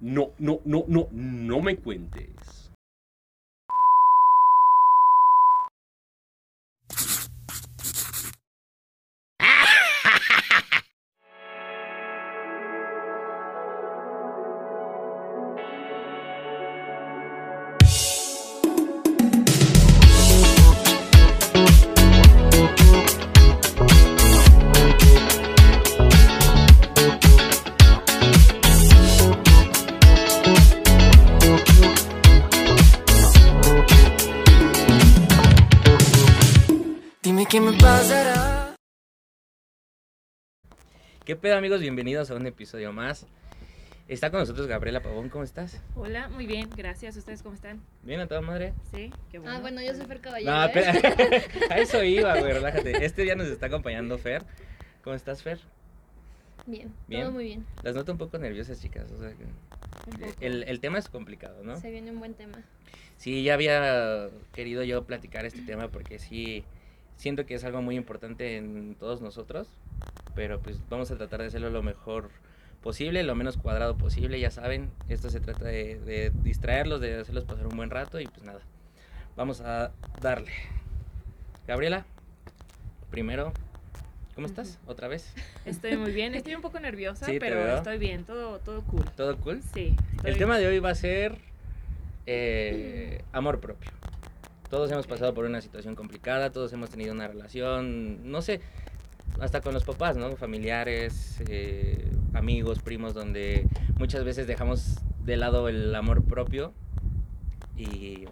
No, no, no, no, no me cuentes. Pedo amigos? Bienvenidos a un episodio más. Está con nosotros Gabriela Pavón, ¿cómo estás? Hola, muy bien, gracias. ¿Ustedes cómo están? ¿Bien a toda madre? Sí, qué bueno. Ah, bueno, yo soy Fer Caballero. No, ¿eh? a eso iba, güey, relájate. Este día nos está acompañando Fer. ¿Cómo estás, Fer? Bien, Bien. todo muy bien. Las noto un poco nerviosas, chicas. O sea, que Un poco. el, el tema es complicado, ¿no? Se viene un buen tema. Sí, ya había querido yo platicar este tema porque sí siento que es algo muy importante en todos nosotros, pero pues vamos a tratar de hacerlo lo mejor posible, lo menos cuadrado posible, ya saben, esto se trata de, de distraerlos, de hacerlos pasar un buen rato y pues nada, vamos a darle. Gabriela, primero, ¿cómo estás? ¿Otra vez? Estoy muy bien, estoy un poco nerviosa, Sí, pero veo. estoy bien, todo, todo cool. ¿Todo cool? Sí. El tema de hoy va a ser eh, amor propio. Todos hemos pasado por una situación complicada, todos hemos tenido una relación, no sé, hasta con los papás, ¿no? Familiares, eh, amigos, primos, donde muchas veces dejamos de lado el amor propio y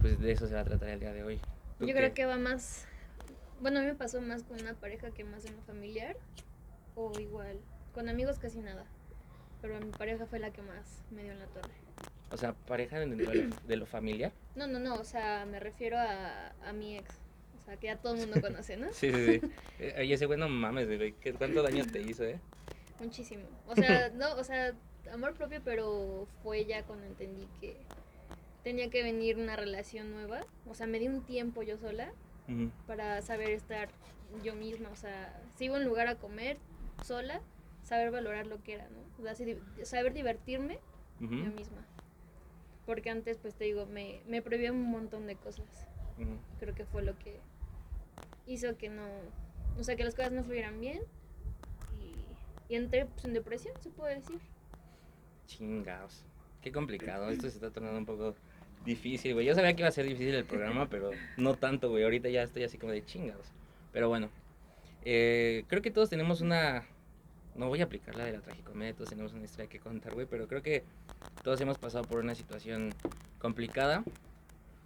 pues de eso se va a tratar el día de hoy. ¿Tú Yo qué? creo que va más. Bueno, a mí me pasó más con una pareja que más en lo familiar. O igual. Con amigos casi nada. Pero mi pareja fue la que más me dio en la torre. O sea, pareja dentro de lo, de lo familiar. No, no, no. O sea, me refiero a, a mi ex. O sea, que ya todo el mundo conoce, ¿no? Sí, sí, sí. Eh, Oye, ese güey no mames, güey. ¿qué- ¿Cuánto daño te hizo, eh? Muchísimo. O sea, no, o sea, amor propio, pero fue ya cuando entendí que tenía que venir una relación nueva. O sea, me di un tiempo yo sola para saber estar yo misma, o sea, si iba a un lugar a comer sola, saber valorar lo que era, ¿no? O sea, saber divertirme yo misma. Porque antes, pues te digo, me, me prohibía un montón de cosas. Creo que fue lo que hizo que no, o sea, que las cosas no fluyeran bien. Y, y entré pues, en depresión, se puede decir. Chingados. Qué complicado. Esto se está tornando un poco difícil, güey. Yo sabía que iba a ser difícil el programa, pero no tanto, güey. Ahorita ya estoy así como de chingados. Pero bueno, eh, creo que todos tenemos una... No voy a aplicar la de la tragicomedia, todos tenemos una historia que contar, güey, pero creo que todos hemos pasado por una situación complicada.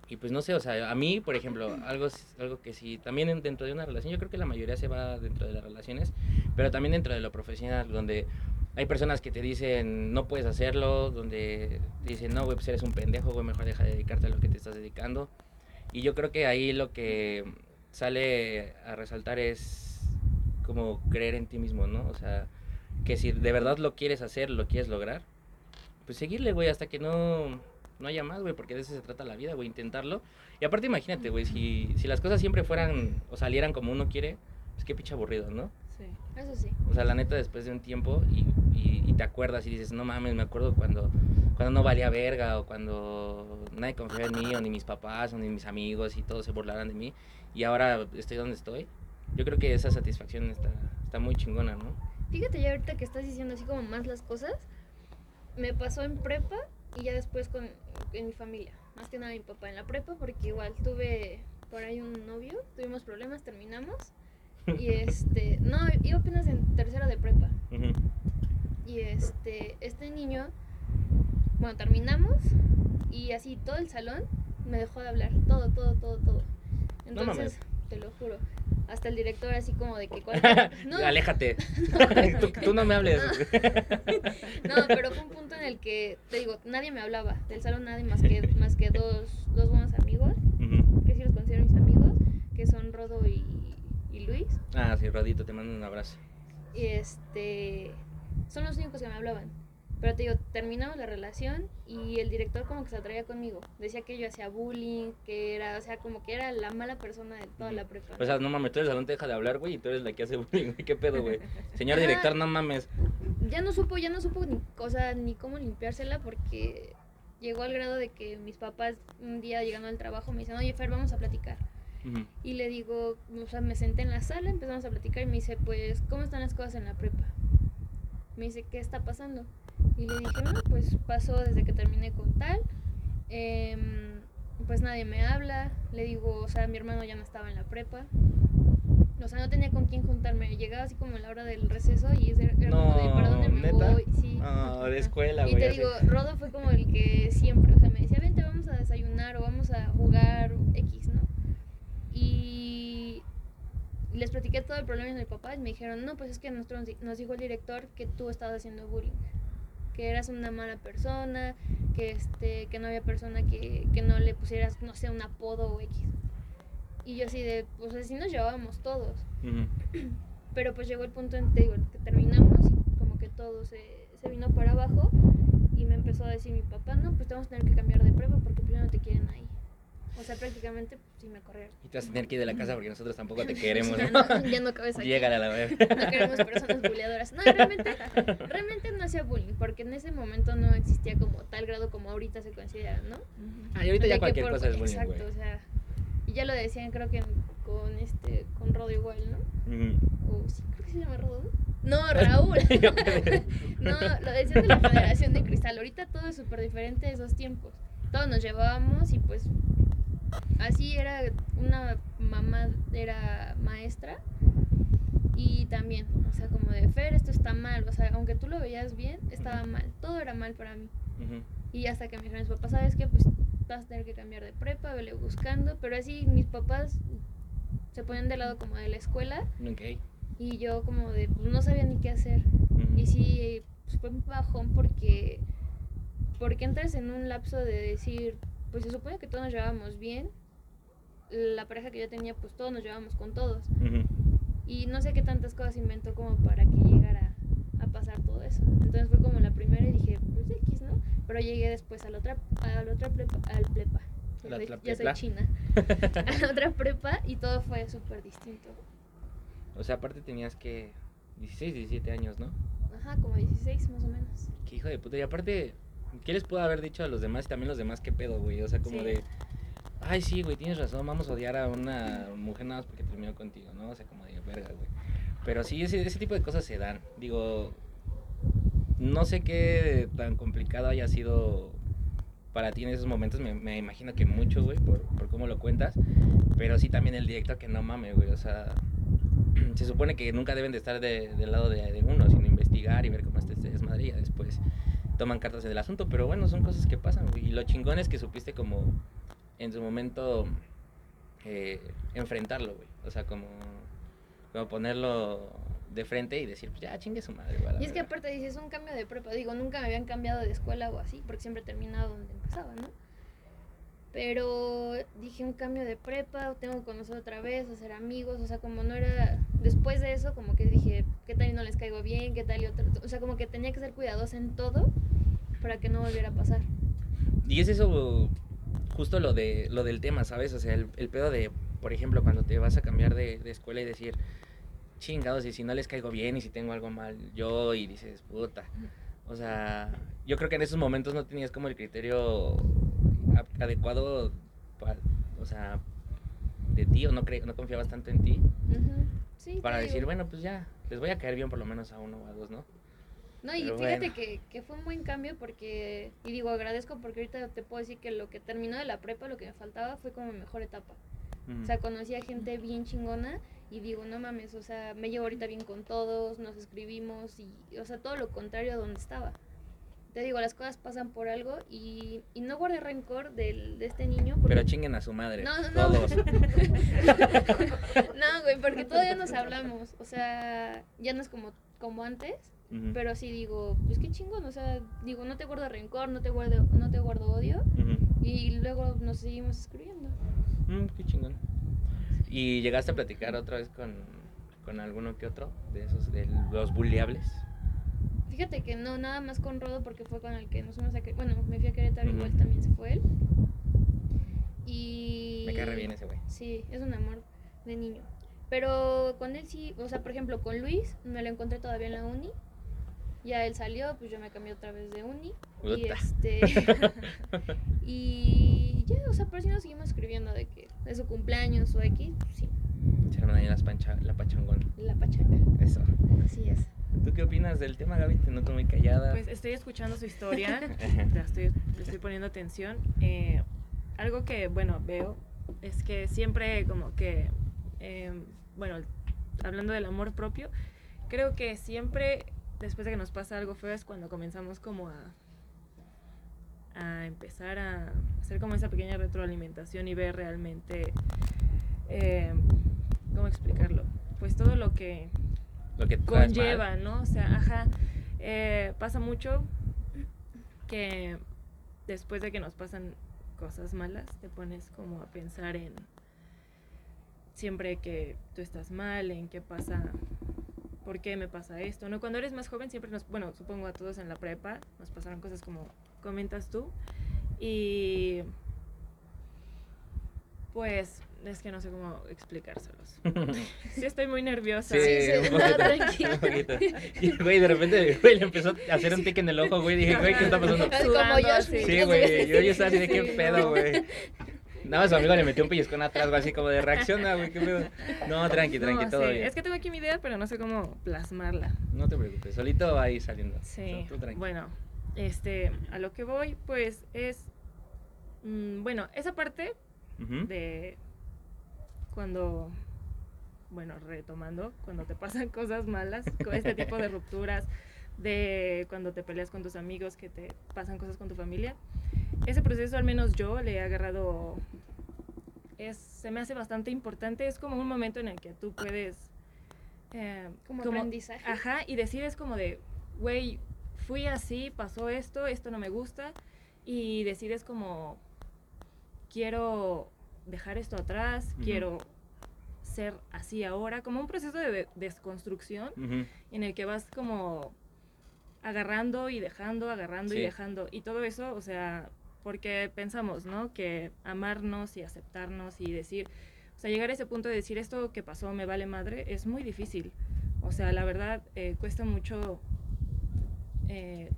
Y pues no sé, o sea, a mí, por ejemplo, algo, algo que sí, también en- dentro de una relación, yo creo que la mayoría se va dentro de las relaciones, pero también dentro de lo profesional, donde hay personas que te dicen no puedes hacerlo, donde te dicen no, güey, pues eres un pendejo, güey, mejor deja de dedicarte a lo que te estás dedicando. Y yo creo que ahí lo que sale a resaltar es como creer en ti mismo, ¿no? O sea, que si de verdad lo quieres hacer, lo quieres lograr, pues seguirle, güey, hasta que no, no haya más, güey, porque de eso se trata la vida, güey, intentarlo. Y aparte imagínate, güey, si, si las cosas siempre fueran o salieran como uno quiere, pues qué pinche aburrido, ¿no? Sí. Eso sí. O sea, la neta, después de un tiempo y, y- y te acuerdas y dices, no mames, me acuerdo cuando, cuando no valía verga o cuando nadie confiaba en mí o ni mis papás o ni mis amigos y todos se burlaran de mí y ahora estoy donde estoy. Yo creo que esa satisfacción está, está muy chingona, ¿no? Fíjate ya ahorita que estás diciendo así como más las cosas, me pasó en prepa y ya después con en mi familia, más que nada mi papá en la prepa porque igual tuve por ahí un novio, tuvimos problemas, terminamos y este, no, iba apenas en tercero de prepa y este, este niño, bueno, terminamos y así todo el salón me dejó de hablar, todo, todo, todo, todo. No mames. Te lo juro, hasta el director así como de que cuál- no, Aléjate. tú, tú no me hables. No, pero fue un punto en el que, te digo, nadie me hablaba. Del salón nadie más que, más que dos, dos buenos amigos, que sí los considero mis amigos, que son Rodo y, y Luis. Ah, sí, Rodito, te mando un abrazo. Y este, son los únicos que me hablaban. Pero te digo, terminamos la relación y el director como que se atraía conmigo. Decía que yo hacía bullying, que era, o sea, como que era la mala persona de toda la prepa. O sea, no mames, tú eres el salón te deja de hablar, güey, y tú eres la que hace bullying, güey. ¿Qué pedo, güey? Señor Ajá. director, no mames. ya no supo, ya no supo ni cosa ni cómo limpiársela porque llegó al grado de que mis papás un día llegando al trabajo me dicen, oye Fer, vamos a platicar. Y le digo, o sea, me senté en la sala, empezamos a platicar y me dice, pues, ¿cómo están las cosas en la prepa? Me dice, ¿qué está pasando? Y le dije, no, pues pasó desde que terminé con tal. em, pues nadie me habla. Le digo, o sea, mi hermano ya no estaba en la prepa. O sea, no tenía con quién juntarme. Llegaba así como a la hora del receso y era era como de, ¿para dónde me ¿neta? voy? Sí. Ah, de escuela, Y güey. te así. digo, Rodo fue como el que siempre, o sea, me decía, vente, vamos a desayunar o vamos a jugar X, ¿no? Y les platiqué todo el problema de mi papá y me dijeron, no, pues es que nosotros, nos dijo el director que tú estabas haciendo bullying, que eras una mala persona, que, este, que no había persona que, que no le pusieras, no sé, un apodo o X. Y yo así de, pues así nos llevábamos todos. Pero pues llegó el punto en te digo, que terminamos y como que todo se, se vino para abajo y me empezó a decir mi papá, no, pues te vamos a tener que cambiar de prueba porque ya no te quieren ahí. O sea, prácticamente pues, sí me corrieron. Y te vas a tener que ir de la casa porque nosotros tampoco te queremos, Ya ¿no? no, ya no cabes aquí. Llégale a la vez. No queremos personas buleadoras. No, realmente, realmente no hacía bullying, porque en ese momento no existía como tal grado como ahorita se considera, ¿no? Ah, y ahorita ya que cualquier por- cosa es bullying, Exacto, güey. o sea, y ya lo decían creo que con este, con Rodo igual, ¿no? O sí, creo que se llama Rodo. No, Raúl. No, lo decían de la Federación de Cristal. Ahorita todo es súper diferente de esos tiempos. Todos nos llevábamos y pues así era una mamá, era maestra. Y también, o sea, como de Fer, esto está mal. O sea, aunque tú lo veías bien, estaba mal. Todo era mal para mí. Y hasta que me dijeron mis papás, ¿sabes qué? Pues vas a tener que cambiar de prepa, vele buscando. Pero así mis papás se ponían de lado como de la escuela Ok. y yo como de, pues no sabía ni qué hacer. Y sí, pues, fue un bajón porque, porque entras en un lapso de decir, pues se supone que todos nos llevábamos bien. La pareja que yo tenía, pues todos nos llevábamos con todos. Y no sé qué tantas cosas inventó como para que llegara a pasar todo eso. Entonces fue como la primera y dije, pues X, ¿no? Pero llegué después a la otra, a la otra prepa, al prepa. Ya La soy- ya china. A la otra prepa y todo fue súper distinto. O sea, aparte tenías que 16, 17 años, ¿no? Ajá, como 16 más o menos. Qué hijo de puta. Y aparte, ¿qué les pudo haber dicho a los demás y también los demás qué pedo, güey? O sea, como Sí. de, ay, sí, güey, tienes razón, vamos a odiar a una mujer nada más porque terminó contigo, ¿no? O sea, como de, verga, güey. Pero sí, ese, ese tipo de cosas se dan. Digo, no sé qué tan complicado haya sido para ti en esos momentos. Me, me imagino que mucho, güey, por, por cómo lo cuentas. Pero sí también el directo que no mames, güey. O sea, se supone que nunca deben de estar de- del lado de, de uno, sino investigar y ver cómo está este desmadre y después toman cartas en el asunto. Pero bueno, son cosas que pasan. Y lo chingón es que supiste como en su momento eh, enfrentarlo, güey. O sea, como, como ponerlo de frente y decir, pues ya chingue su madre, güey. Y es que verga". aparte dices, un cambio de prepa. Digo, nunca me habían cambiado de escuela o así, porque siempre terminaba donde empezaba, ¿no? Pero dije, un cambio de prepa, tengo que conocer otra vez, hacer amigos, o sea, como no era... Después de eso, como que dije, ¿qué tal y no les caigo bien? ¿Qué tal y otra? O sea, como que tenía que ser cuidadosa en todo para que no volviera a pasar. Y es eso justo lo de lo del tema, ¿sabes? O sea, el, el pedo de, por ejemplo, cuando te vas a cambiar de, de escuela y decir, chingados, y si no les caigo bien y si tengo algo mal yo, y dices, puta. O sea, yo creo que en esos momentos no tenías como el criterio adecuado, o sea, de ti, o no, cre- no confiabas tanto en ti. Sí, para digo. decir, bueno, pues ya, les voy a caer bien por lo menos a uno o a dos, ¿no? No, y Pero fíjate bueno. que, que fue un buen cambio porque, y digo, agradezco porque ahorita te puedo decir que lo que terminó de la prepa, lo que me faltaba fue como mi mejor etapa. O sea, conocí a gente bien chingona y digo, no mames, o sea, me llevo ahorita bien con todos, nos escribimos y, o sea, todo lo contrario a donde estaba. Te digo, las cosas pasan por algo y, y no guardé rencor del, de este niño. Porque, Pero chinguen a su madre, No, no, no. todos. no, güey, porque todavía nos hablamos. O sea, ya no es como, como antes. Pero sí digo, pues qué chingón, o sea, digo, no te guardo rencor, no te guardo, no te guardo odio. Y luego nos seguimos escribiendo. Mm, qué chingón. ¿Y llegaste a platicar otra vez con, con alguno que otro de esos, de los bulleables? Fíjate que no, nada más con Rodo porque fue con el que nos fuimos a Bueno, me fui a Querétaro, igual también se fue él. Y... Me cae re bien ese güey. Sí, es un amor de niño. Pero con él sí, o sea, por ejemplo, con Luis me lo encontré todavía en la uni. Ya él salió, pues yo me cambié otra vez de uni. Y este. y ya, o sea, pero sí nos seguimos escribiendo de que de su cumpleaños o X, sí, Se ahí las pancha, la pachangón. la pachanga. Eso. Así es. ¿Tú qué opinas del tema, Gaby? Te noto muy callada. Pues estoy escuchando su historia, la estoy, le estoy poniendo atención. Eh, algo que, bueno, veo es que siempre como que, eh, bueno, hablando del amor propio, creo que siempre después de que nos pasa algo feo es cuando comenzamos como a, a empezar a hacer como esa pequeña retroalimentación y ver realmente, eh, ¿cómo explicarlo? Pues todo lo que Lo que conlleva, ¿no? O sea, ajá, eh, pasa mucho que después de que nos pasan cosas malas, te pones como a pensar en siempre que tú estás mal, en qué pasa, por qué me pasa esto, ¿no? Cuando eres más joven siempre nos, bueno, supongo a todos en la prepa, nos pasaron cosas como comentas tú y pues es que no sé cómo explicárselos. Sí estoy muy nerviosa. Sí, Sí, sí, un no, poquito, tranquila. un poquito. Y, güey, de repente, güey, le empezó a hacer un tic en el ojo, güey. Dije, güey, ¿qué está pasando? Como yo. Sí, güey, yo, yo estaba así de qué pedo, no. güey. Nada más su amigo le metió un pellizcón atrás, güey, así como de reacciona, güey, qué pedo. No, tranqui, tranqui, No, todo sí, bien. Es que tengo aquí mi idea, pero no sé cómo plasmarla. No te preocupes, solito va a ir saliendo. Sí, Tú tranqui. bueno, este, a lo que voy, pues es, mm, bueno, esa parte de cuando, bueno, retomando, cuando te pasan cosas malas, con este tipo de rupturas, de cuando te peleas con tus amigos, que te pasan cosas con tu familia, ese proceso al menos yo le he agarrado, es, se me hace bastante importante, es como un momento en el que tú puedes... eh, Como aprendizaje. Ajá, y decides como de, güey, fui así, pasó esto, esto no me gusta, y decides como, quiero dejar esto atrás, quiero ser así ahora, como un proceso de, de- desconstrucción en el que vas como agarrando y dejando, agarrando Sí. y dejando, y todo eso, o sea, porque pensamos, ¿no? Que amarnos y aceptarnos y decir, o sea, llegar a ese punto de decir esto que pasó me vale madre, es muy difícil. O sea, la verdad, eh, cuesta mucho eh,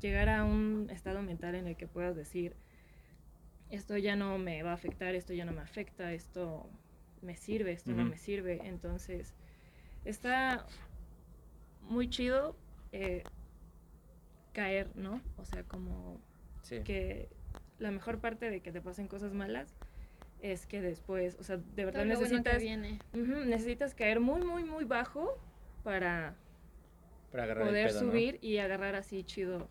llegar a un estado mental en el que puedas decir, esto ya no me va a afectar, esto ya no me afecta, esto me sirve, esto no me sirve. Entonces, está muy chido eh, caer, ¿no? O sea, como Sí. que la mejor parte de que te pasen cosas malas es que después, o sea, de verdad Todo bueno necesitas, necesitas caer muy, muy, muy bajo para poder subir y agarrar así chido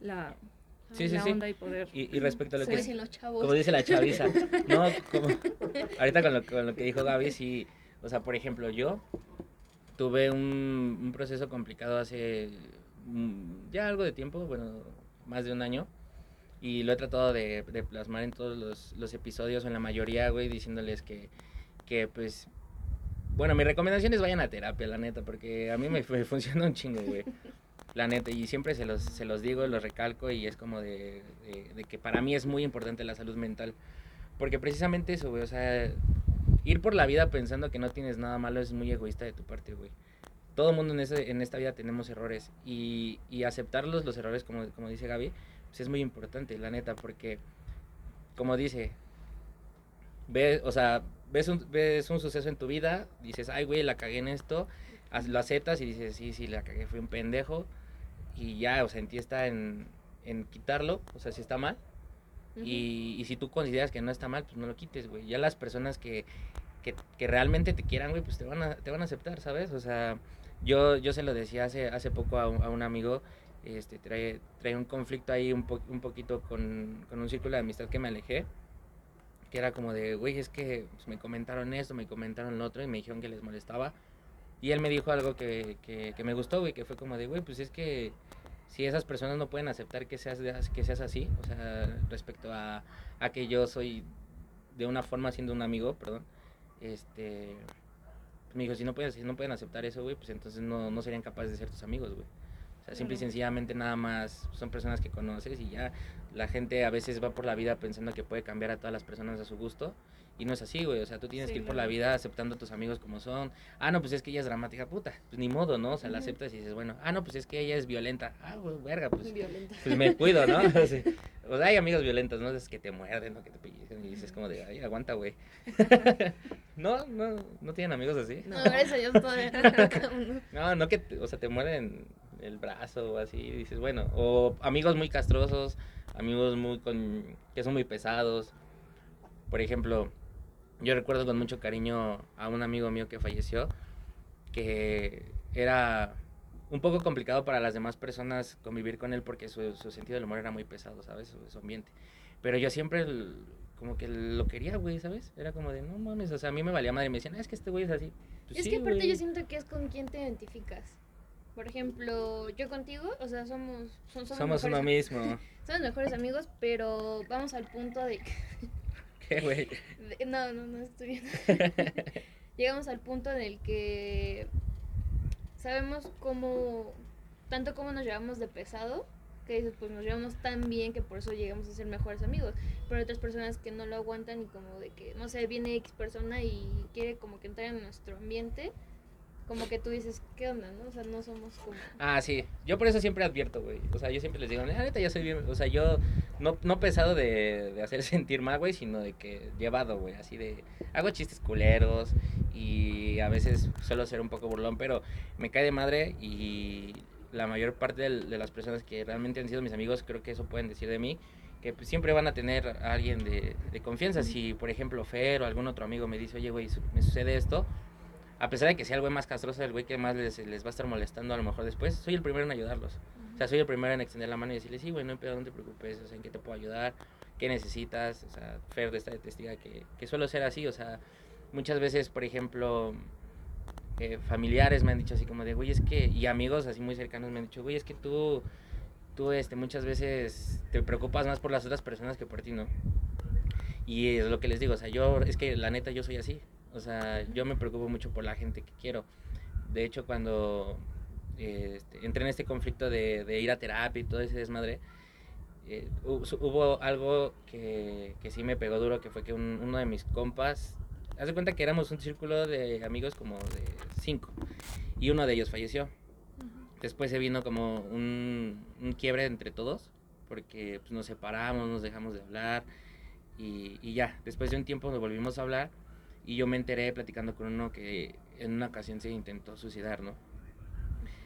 la, Sí, sí, la sí. onda y poder... Y, y respecto a lo Como que dicen los chavos. como dice la chaviza, no, como ahorita con lo, con lo que dijo Gaby, sí, o sea, por ejemplo, yo tuve un, un proceso complicado hace mm, ya algo de tiempo, bueno, más de un año, y lo he tratado de, de plasmar en todos los, los episodios, o en la mayoría, güey, diciéndoles que, que, pues, bueno, mi recomendación es vayan a terapia, la neta, porque a mí me, me funciona un chingo, güey. La neta, y siempre se los, se los digo, los recalco, y es como de, de- que para mí es muy importante la salud mental. Porque precisamente eso, güey, o sea, ir por la vida pensando que no tienes nada malo es muy egoísta de tu parte, güey. Todo mundo en, ese- en esta vida tenemos errores, y, y aceptarlos, los errores, como, como dice Gaby, pues es muy importante, la neta, porque, como dice, ves, o sea, ves un, ves un suceso en tu vida, dices, ay, güey, la cagué en esto, lo aceptas y dices, sí, sí, la cagué, fui un pendejo, y ya, o sea, en ti está en, en quitarlo, o sea, si está mal, Ujú. y, y si tú consideras que no está mal, pues no lo quites, güey. Ya las personas que, que, que realmente te quieran, güey, pues te van a, te van a aceptar, ¿sabes? O sea, yo, yo se lo decía hace, hace poco a un, a un amigo, este, trae, trae un conflicto ahí un, po- un poquito con, con un círculo de amistad que me alejé, que era como de, güey, es que pues, me comentaron esto, me comentaron lo otro y me dijeron que les molestaba. Y él me dijo algo que, que, que me gustó, güey, que fue como de, güey, pues es que si esas personas no pueden aceptar que seas, que seas así, o sea, respecto a, a que yo soy de una forma siendo un amigo, perdón, este, me dijo, si no pueden, si no pueden aceptar eso, güey, pues entonces no, no serían capaces de ser tus amigos, güey. O sea, simple y sencillamente nada más son personas que conoces y ya la gente a veces va por la vida pensando que puede cambiar a todas las personas a su gusto. Y no es así, güey. O sea, tú tienes Sí, que ir por la vida aceptando a tus amigos como son. Ah, no, pues es que ella es dramática, puta. Pues ni modo, ¿no? O sea, la aceptas y dices, bueno, ah, no, pues es que ella es violenta. Ah, güey, verga, pues Violenta. pues me cuido, ¿no? O sea, o sea, hay amigos violentos, ¿no? Es que te muerden o que te pellizcan y dices como de, ay, aguanta, güey. no, no, no tienen amigos así. No, gracias a Dios todavía no. No, no que, te- o sea, te muerden el brazo o así, y dices, bueno, o amigos muy castrosos, amigos muy con, que son muy pesados. Por ejemplo, yo recuerdo con mucho cariño a un amigo mío que falleció, que era un poco complicado para las demás personas convivir con él porque su, su sentido del humor era muy pesado, ¿sabes? Su, su ambiente. Pero yo siempre el- como que lo quería, güey, ¿sabes? Era como de, no mames, o sea, a mí me valía madre. Me decían, "Ah, es que este güey es así. Pues es sí, que aparte güey. yo siento que es con quien te identificas. Por ejemplo, yo contigo, o sea, somos, son- somos, Somos uno mismo. somos mejores amigos, pero vamos al punto de, No, no, no estoy viendo. Llegamos al punto en el que sabemos cómo, tanto cómo nos llevamos de pesado, que dices, pues nos llevamos tan bien que por eso llegamos a ser mejores amigos. Pero hay otras personas que no lo aguantan y como de que, no sé, viene X persona y quiere como que entrar en nuestro ambiente, como que tú dices, ¿qué onda, no? O sea, no somos como... Ah, sí. Yo por eso siempre advierto, güey. O sea, yo siempre les digo, la neta, yo soy bien. O sea, yo no, no pesado de, de hacer sentir mal, güey, sino de que llevado, güey. Así de. Hago chistes culeros y a veces suelo ser un poco burlón, pero me cae de madre y la mayor parte del- de las personas que realmente han sido mis amigos, creo que eso pueden decir de mí. Que pues, siempre van a tener a alguien de, de confianza. Si, por ejemplo, Fer o algún otro amigo me dice, oye, güey, me sucede esto, a pesar de que sea el güey más castroso, el güey que más les, va a estar molestando a lo mejor después, soy el primero en ayudarlos. O sea, soy el primero en extender la mano y decirle, sí, güey, no no te preocupes, o sea, ¿en qué te puedo ayudar? ¿Qué necesitas? O sea, Fer de esta testiga que, que suelo ser así, o sea, muchas veces, por ejemplo, eh, familiares me han dicho así como de, güey, es que, y amigos así muy cercanos me han dicho, güey, es que tú, tú, este, muchas veces te preocupas más por las otras personas que por ti, ¿no? Y es lo que les digo, o sea, yo, es que la neta yo soy así, o sea, yo me preocupo mucho por la gente que quiero. De hecho, cuando eh, este, entré en este conflicto de, de ir a terapia y todo ese desmadre, eh, hubo algo que, que sí me pegó duro, que fue que un- uno de mis compas, haz de cuenta que éramos un círculo de amigos como de cinco, y uno de ellos falleció. Después se vino como un, un quiebre entre todos, porque pues, nos separamos, nos dejamos de hablar, y, y ya, después de un tiempo nos volvimos a hablar, y yo me enteré platicando con uno que en una ocasión se intentó suicidar, ¿no?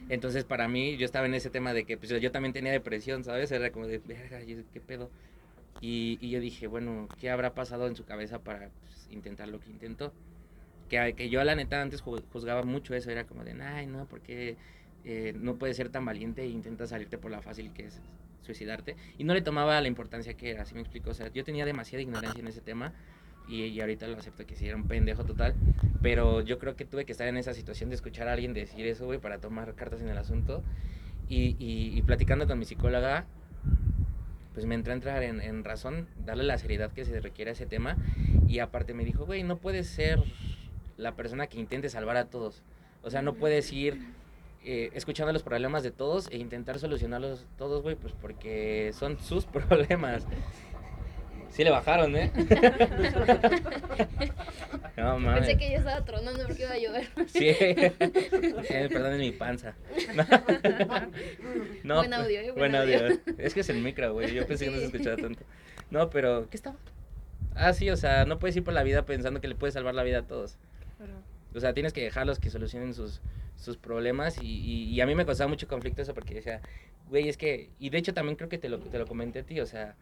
Entonces, para mí, yo estaba en ese tema de que pues, yo también tenía depresión, ¿sabes? Era como de, verga, ¿y ¿qué pedo? Y, y yo dije, bueno, ¿qué habrá pasado en su cabeza para pues, intentar lo que intentó? Que, que yo, la neta, antes ju- juzgaba mucho eso, era como de, ay, no, porque eh, no puedes ser tan valiente e intentas salirte por la fácil que es suicidarte. Y no le tomaba la importancia que era, ¿sí me explico? O sea, yo tenía demasiada ignorancia en ese tema y, y ahorita lo acepto que sí era un pendejo total, pero yo creo que tuve que estar en esa situación de escuchar a alguien decir eso, güey, para tomar cartas en el asunto. Y, y, y platicando con mi psicóloga, pues me entró a entrar en, en razón, darle la seriedad que se requiere a ese tema. Y aparte me dijo, güey, no puedes ser la persona que intente salvar a todos, o sea, no puedes ir eh, escuchando los problemas de todos e intentar solucionarlos todos, güey, pues porque son sus problemas. Sí le bajaron, ¿eh? no mames. Pensé que ya estaba tronando porque iba a llover. Sí. Eh, perdón, es mi panza. No, Buen audio, ¿eh? Buen Buen audio. audio. Es que es el micro, güey. Yo pensé que no se escuchaba tanto. No, pero ¿qué estaba? Ah, sí, o sea, no puedes ir por la vida pensando que le puedes salvar la vida a todos. Claro. O sea, tienes que dejarlos que solucionen sus, sus problemas y, y- y a mí me causaba mucho conflicto eso porque decía, güey, es que, y de hecho también creo que te lo, te lo comenté a ti, o sea,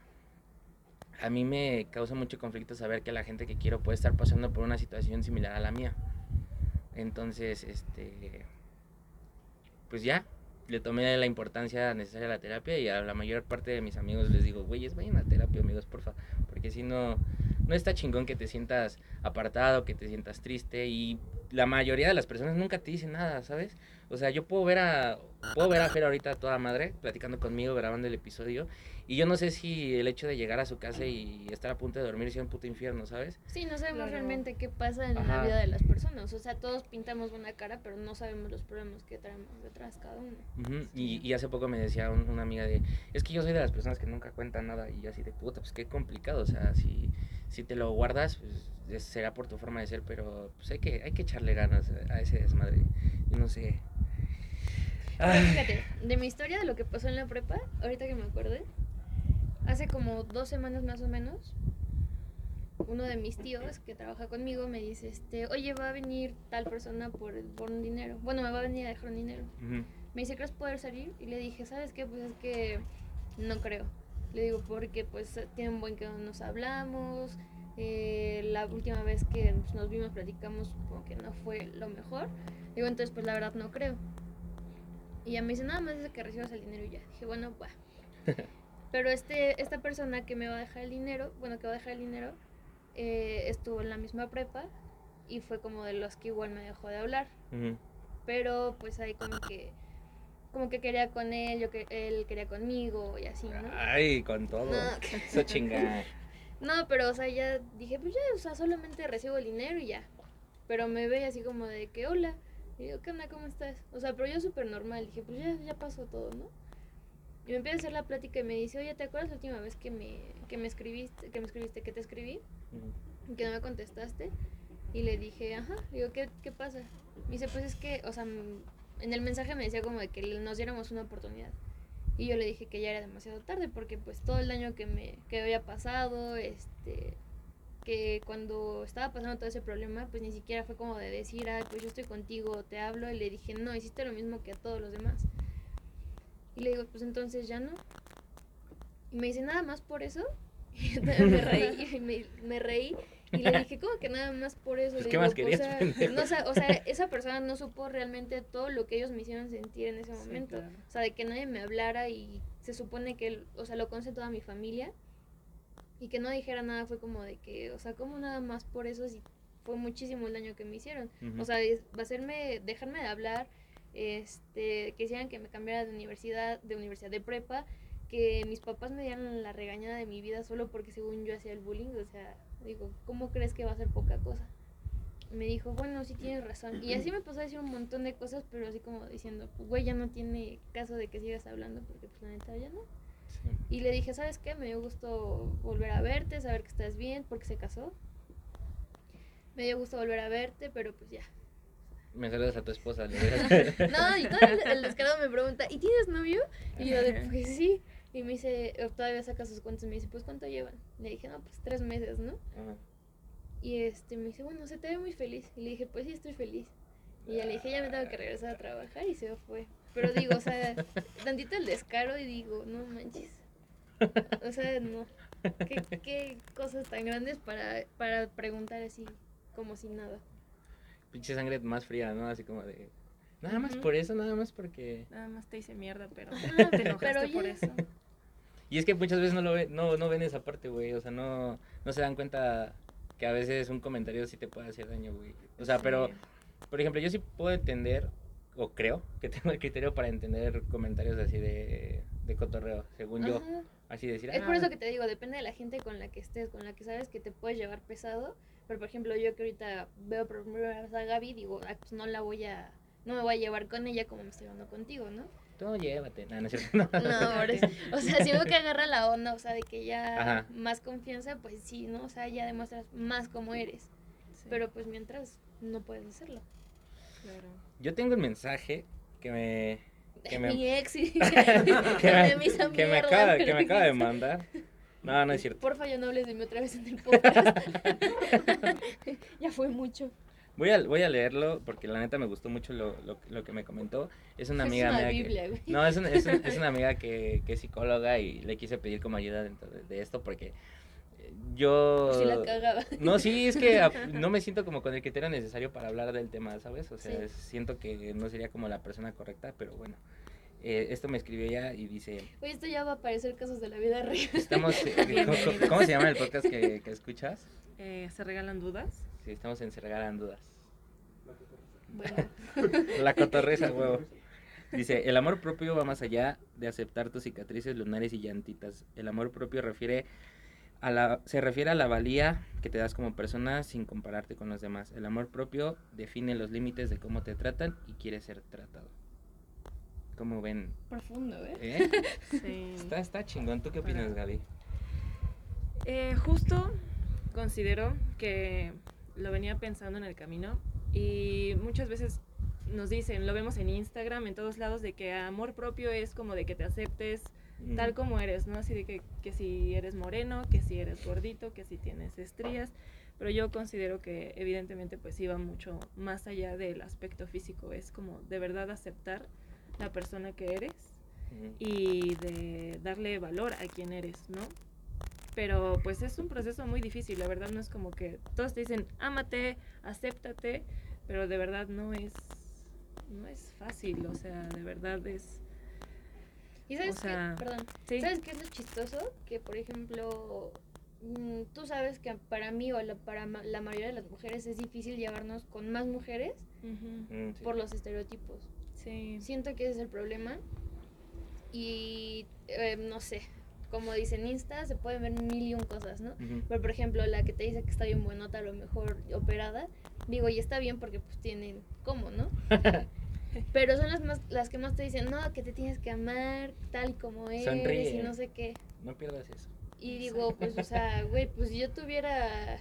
a mí me causa mucho conflicto saber que la gente que quiero puede estar pasando por una situación similar a la mía. Entonces, este, pues ya, le tomé la importancia necesaria a la terapia y a la mayor parte de mis amigos les digo, güeyes, vayan a terapia, amigos, porfa, porque si no, no está chingón que te sientas apartado, que te sientas triste y la mayoría de las personas nunca te dicen nada, ¿sabes? O sea, yo puedo ver a puedo ver a Fer ahorita toda madre platicando conmigo, grabando el episodio y yo no sé si el hecho de llegar a su casa y estar a punto de dormir sea un puto infierno, ¿sabes? Sí, no sabemos Claro. realmente qué pasa en Ajá. la vida de las personas. O sea, todos pintamos una cara, pero no sabemos los problemas que traemos detrás cada uno. Ujú, y, y hace poco me decía un- una amiga de, es que yo soy de las personas que nunca cuentan nada y yo así de puta, pues qué complicado, o sea, si, si te lo guardas, pues es- será por tu forma de ser, pero pues hay que, hay que echarle ganas a, ese desmadre, yo no sé. Ay, fíjate, de mi historia, de lo que pasó en la prepa, ahorita que me acuerde, hace como dos semanas más o menos, uno de mis tíos que trabaja conmigo me dice, este, oye, va a venir tal persona por, por un dinero. Bueno, me va a venir a dejar un dinero. Me dice, ¿crees poder salir? Y le dije, ¿sabes qué? Pues es que no creo. Le digo, porque pues tiene un buen que no nos hablamos. eh, la última vez que pues, nos vimos platicamos como que no fue lo mejor. Digo, entonces pues la verdad no creo. Y ella me dice, nada más es que recibas el dinero y ya. Dije, bueno, va. Pero este, esta persona que me va a dejar el dinero, bueno, que va a dejar el dinero, eh, estuvo en la misma prepa y fue como de los que igual me dejó de hablar pero pues ahí como que como que quería con él, yo que él quería conmigo y así, ¿no? Ay, con todo, No. eso chinga. No, pero o sea, ya dije, pues ya, o sea, solamente recibo el dinero y ya. Pero me ve así como de que hola. Y digo, ¿qué onda? ¿Cómo estás? O sea, pero yo súper normal. Dije, pues ya, ya pasó todo, ¿no? Y me empieza a hacer la plática y me dice, oye, ¿te acuerdas la última vez que me, que me escribiste, que me escribiste, que te escribí? Y que no me contestaste. Y le dije, ajá, digo, ¿qué, qué pasa? Me dice, pues es que, o sea, m- en el mensaje me decía como de que nos diéramos una oportunidad. Y yo le dije que ya era demasiado tarde porque pues todo el daño que me que había pasado, este que cuando estaba pasando todo ese problema, pues ni siquiera fue como de decir, ah, pues yo estoy contigo, te hablo, y le dije, no, hiciste lo mismo que a todos los demás. Y le digo, pues entonces ya no. Y me dice, nada más por eso. Y yo me reí, y me, me reí y le dije, ¿cómo que nada más por eso? Pues, Le ¿qué más digo, querías, O sea, no, o sea, o sea, esa persona no supo realmente todo lo que ellos me hicieron sentir en ese Sí, momento. claro. O sea, de que nadie me hablara y se supone que, o sea, lo conoce toda mi familia y que no dijera nada fue como de que, o sea, como nada más por eso si fue muchísimo el daño que me hicieron. Ujú. O sea, es- va a hacerme, dejarme de hablar, este, que quisieran que me cambiara de universidad, de universidad de prepa, que mis papás me dieran la regañada de mi vida solo porque según yo hacía el bullying, o sea, digo, ¿cómo crees que va a ser poca cosa? Me dijo, bueno, sí tienes razón. Y así me pasó a decir un montón de cosas, pero así como diciendo, güey, ya no tiene caso de que sigas hablando porque pues la neta ya no. Sí. Y le dije, ¿sabes qué? Me dio gusto volver a verte, saber que estás bien, porque se casó. Me dio gusto volver a verte, pero pues ya. Me saludas a tu esposa. No, y todavía el, el descarado me pregunta, ¿y tienes novio? Y yo de, pues sí. Y me dice, todavía saca sus cuentas y me dice, pues ¿cuánto llevan? Le dije, no, pues tres meses, ¿no? Ajá. Y este me dice, bueno, se te ve muy feliz. Y le dije, pues sí, estoy feliz. Y ya le dije, ya me tengo que regresar a trabajar y se fue. Pero digo, o sea, tantito el descaro y digo, no manches. O sea, no. ¿Qué, qué cosas tan grandes para, para preguntar así, como si nada? Pinche sangre más fría, ¿no? Así como de. Nada más por eso, nada más porque. Nada más te hice mierda, pero Ajá, te enojaste pero por eso. Y es que muchas veces no lo ve, no, no ven esa parte, güey. O sea, no, no se dan cuenta que a veces un comentario sí te puede hacer daño, güey. O sea, pero, por ejemplo, yo sí puedo entender, o creo, que tengo el criterio para entender comentarios así de, de cotorreo, según yo. Así decir, Es por "Ah, eso que te digo, depende de la gente con la que estés, con la que sabes que te puedes llevar pesado. Pero por ejemplo, yo que ahorita veo por primera vez a Gaby, digo, "Ay, pues no la voy a, no me voy a llevar con ella como me estoy llevando contigo, ¿no? Tú llévate. No, no es cierto. No. No, por eso. O sea, si veo que agarra la onda, o sea, de que ya Ajá. más confianza, pues sí, ¿no? O sea, ya demuestras más cómo eres. Sí, Pero pues mientras no puedes hacerlo. claro. Yo tengo un mensaje que me, que me, Mi ex y que de mis me, que me acaba, que me acaba de mandar. No, no es cierto. Porfa, ya no hables de mí otra vez en el podcast. ya fue mucho. Voy a, voy a leerlo porque la neta me gustó mucho lo, lo, lo que me comentó. Es una amiga es una que- güey. No, es, un- es, un- es una amiga que, que es psicóloga y le quise pedir como ayuda dentro de, de esto porque eh, yo... Si la cagaba. No, sí, es que no me siento como con el criterio necesario para hablar del tema, ¿sabes? O sea, Sí. siento que no sería como la persona correcta, pero bueno. Eh, esto me escribió ella y dice, Oye, esto ya va a aparecer casos de la vida real. estamos... eh, ¿cómo- Bienvenidos. ¿Cómo se llama el podcast que, que escuchas? Eh, ¿Se regalan dudas? Sí, estamos en Se Regalan Dudas. Bueno, La cotorreza, huevo. Dice, el amor propio va más allá de aceptar tus cicatrices lunares y llantitas. El amor propio refiere a la, se refiere a la valía que te das como persona sin compararte con los demás. El amor propio define los límites de cómo te tratan y quieres ser tratado. ¿Cómo ven? profundo, ¿eh? ¿Eh? Sí. Está, está chingón. ¿Tú qué opinas, Gaby? Eh, justo considero que lo venía pensando en el camino y muchas veces nos dicen, lo vemos en Instagram, en todos lados, de que amor propio es como de que te aceptes tal como eres, ¿no? Así de que, que si eres moreno, que si eres gordito, que si tienes estrías, pero yo considero que evidentemente pues iba mucho más allá del aspecto físico, es como de verdad aceptar la persona que eres y de darle valor a quien eres, ¿no? Pero pues es un proceso muy difícil, la verdad no es como que todos te dicen, ámate, acéptate, pero de verdad no es no es fácil, o sea, de verdad es ¿Y sabes O sea, qué? Perdón. sí. ¿Sabes qué es lo chistoso? Que, por ejemplo, mm, tú sabes que para mí o la- para la mayoría de las mujeres es difícil llevarnos con más mujeres Mm, sí. por los estereotipos. Sí. Siento que ese es el problema. Y eh, no sé, como dicen Insta, se pueden ver mil y un cosas, ¿no? Pero por ejemplo, la que te dice que está bien buenota, a lo mejor operada, digo, y está bien porque pues tienen cómo, ¿no? Pero son las más las que más te dicen, no, que te tienes que amar tal como eres Sonríe. y no sé qué. No pierdas eso. Y digo, pues, o sea, güey, pues si yo tuviera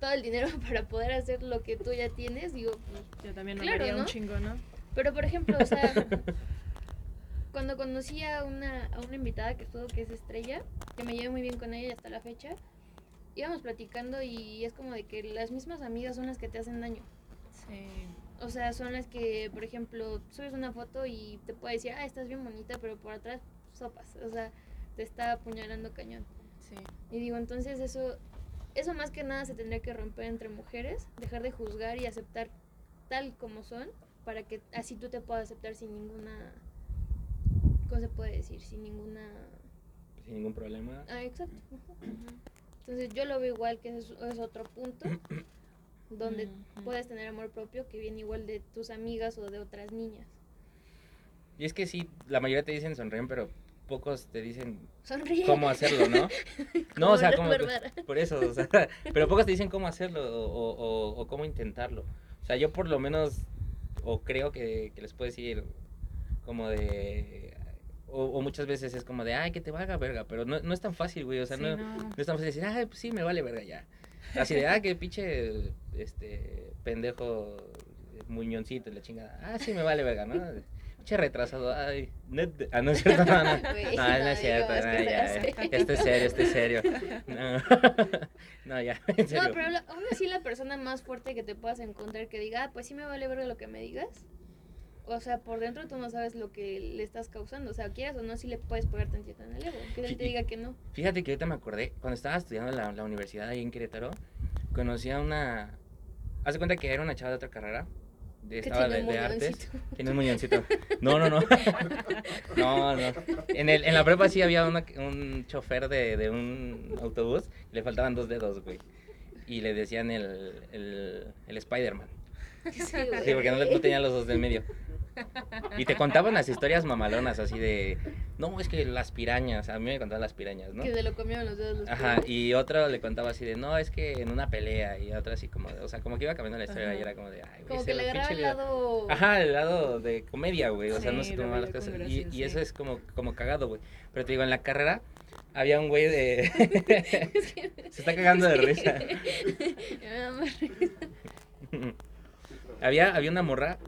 todo el dinero para poder hacer lo que tú ya tienes, digo, pues, Yo también me Claro, ¿no? un chingo, ¿no? Pero por ejemplo, o sea, cuando conocí a una, a una invitada que estuvo, que es Estrella, que me llevé muy bien con ella hasta la fecha, íbamos platicando y es como de que las mismas amigas son las que te hacen daño. Sí. O sea, son las que, por ejemplo, subes una foto y te puede decir, ah, estás bien bonita, pero por atrás sopas. O sea, te está apuñalando cañón. Sí. Y digo, entonces eso, eso más que nada se tendría que romper entre mujeres, dejar de juzgar y aceptar tal como son, para que así tú te puedas aceptar sin ninguna, ¿cómo se puede decir? Sin ninguna... Sin ningún problema. Ah, exacto. Entonces yo lo veo igual que es, es otro punto donde puedes tener amor propio que viene igual de tus amigas o de otras niñas. Y es que sí, la mayoría te dicen sonríen, pero pocos te dicen Sonríe. cómo hacerlo, ¿no? No, o sea, como... Por eso, o sea, pero pocos te dicen cómo hacerlo o, o- o cómo intentarlo. O sea, yo por lo menos, o creo que, que les puedo decir como de... O, o muchas veces es como de, ay, que te valga verga, pero no, no es tan fácil, güey, o sea, Sí, no, no. no es tan fácil decir, ay, pues sí, me vale verga ya. Así de, ah, que pinche, este, pendejo, muñoncito, y la chingada. Ah, sí, me vale verga, ¿no? Pinche retrasado, ay, net- ah, no es cierto, no, no, no, Güey, no, no no es cierto, no, ya, esto es serio, esto es serio. No, no ya, en No, serio. pero la- aún así la persona más fuerte que te puedas encontrar que diga, ah, pues sí me vale ver lo que me digas. O sea, por dentro tú no sabes lo que le estás causando. O sea, quieras o no, sí le puedes pegar tantito en el ego. Que él te diga que no. Fíjate que ahorita me acordé, cuando estaba estudiando en la, la universidad ahí en Querétaro, conocí a una... Hace cuenta que era una chava de otra carrera, de, estaba de, de artes. Tiene un muñoncito. No, no, no. No, no. En, el, en la prepa sí había una- un chofer de, de un autobús, le faltaban dos dedos, güey. Y le decían el, el, el Spider-Man. Sí, Sí, porque no, le- no tenía los dos del medio. Y te contaban las historias mamalonas, así de, no, es que las pirañas, a mí me contaban las pirañas, ¿no? Que se lo comieron los dedos los Ajá, y otro le contaba así de, no, es que en una pelea, y otro así como, de- o sea, como que iba cambiando la historia Ajá. y era como de, ay, güey, Como que le agarraba el video". lado... Ajá, el lado de comedia, güey, o sea, no se tomaban las cosas. Y, y eso es como, como cagado, güey. Pero te digo, en la carrera había un güey de... se está cagando de risa. había, había una morra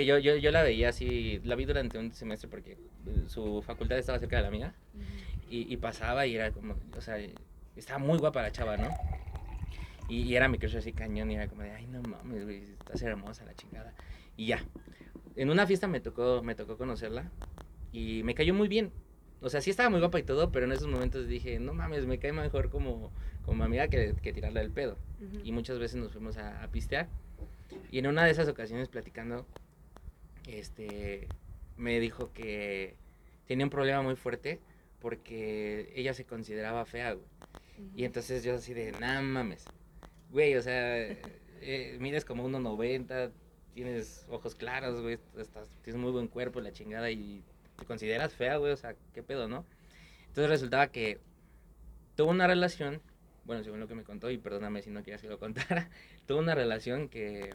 que yo, yo, yo la veía así, la vi durante un semestre porque eh, su facultad estaba cerca de la mía y, y pasaba y era como, o sea, estaba muy guapa la chava, ¿no? Y, y era mi crush así cañón y era como de, ay, no mames, güey, estás hermosa la chingada. Y ya. En una fiesta me tocó, me tocó conocerla y me cayó muy bien. O sea, sí estaba muy guapa y todo, pero en esos momentos dije, no mames, me cae mejor como, como amiga que, que tirarle el pedo Ujú. y muchas veces nos fuimos a, a pistear. Y en una de esas ocasiones platicando, este, me dijo que tenía un problema muy fuerte porque ella se consideraba fea, güey. Y entonces yo así de, nah mames, güey, o sea, eh, mides como 1,90, tienes ojos claros, güey, estás, tienes muy buen cuerpo, la chingada, y te consideras fea, güey, o sea, qué pedo, ¿no? Entonces resultaba que tuvo una relación, bueno, según lo que me contó, y perdóname si no quieres que lo contara, tuvo una relación que,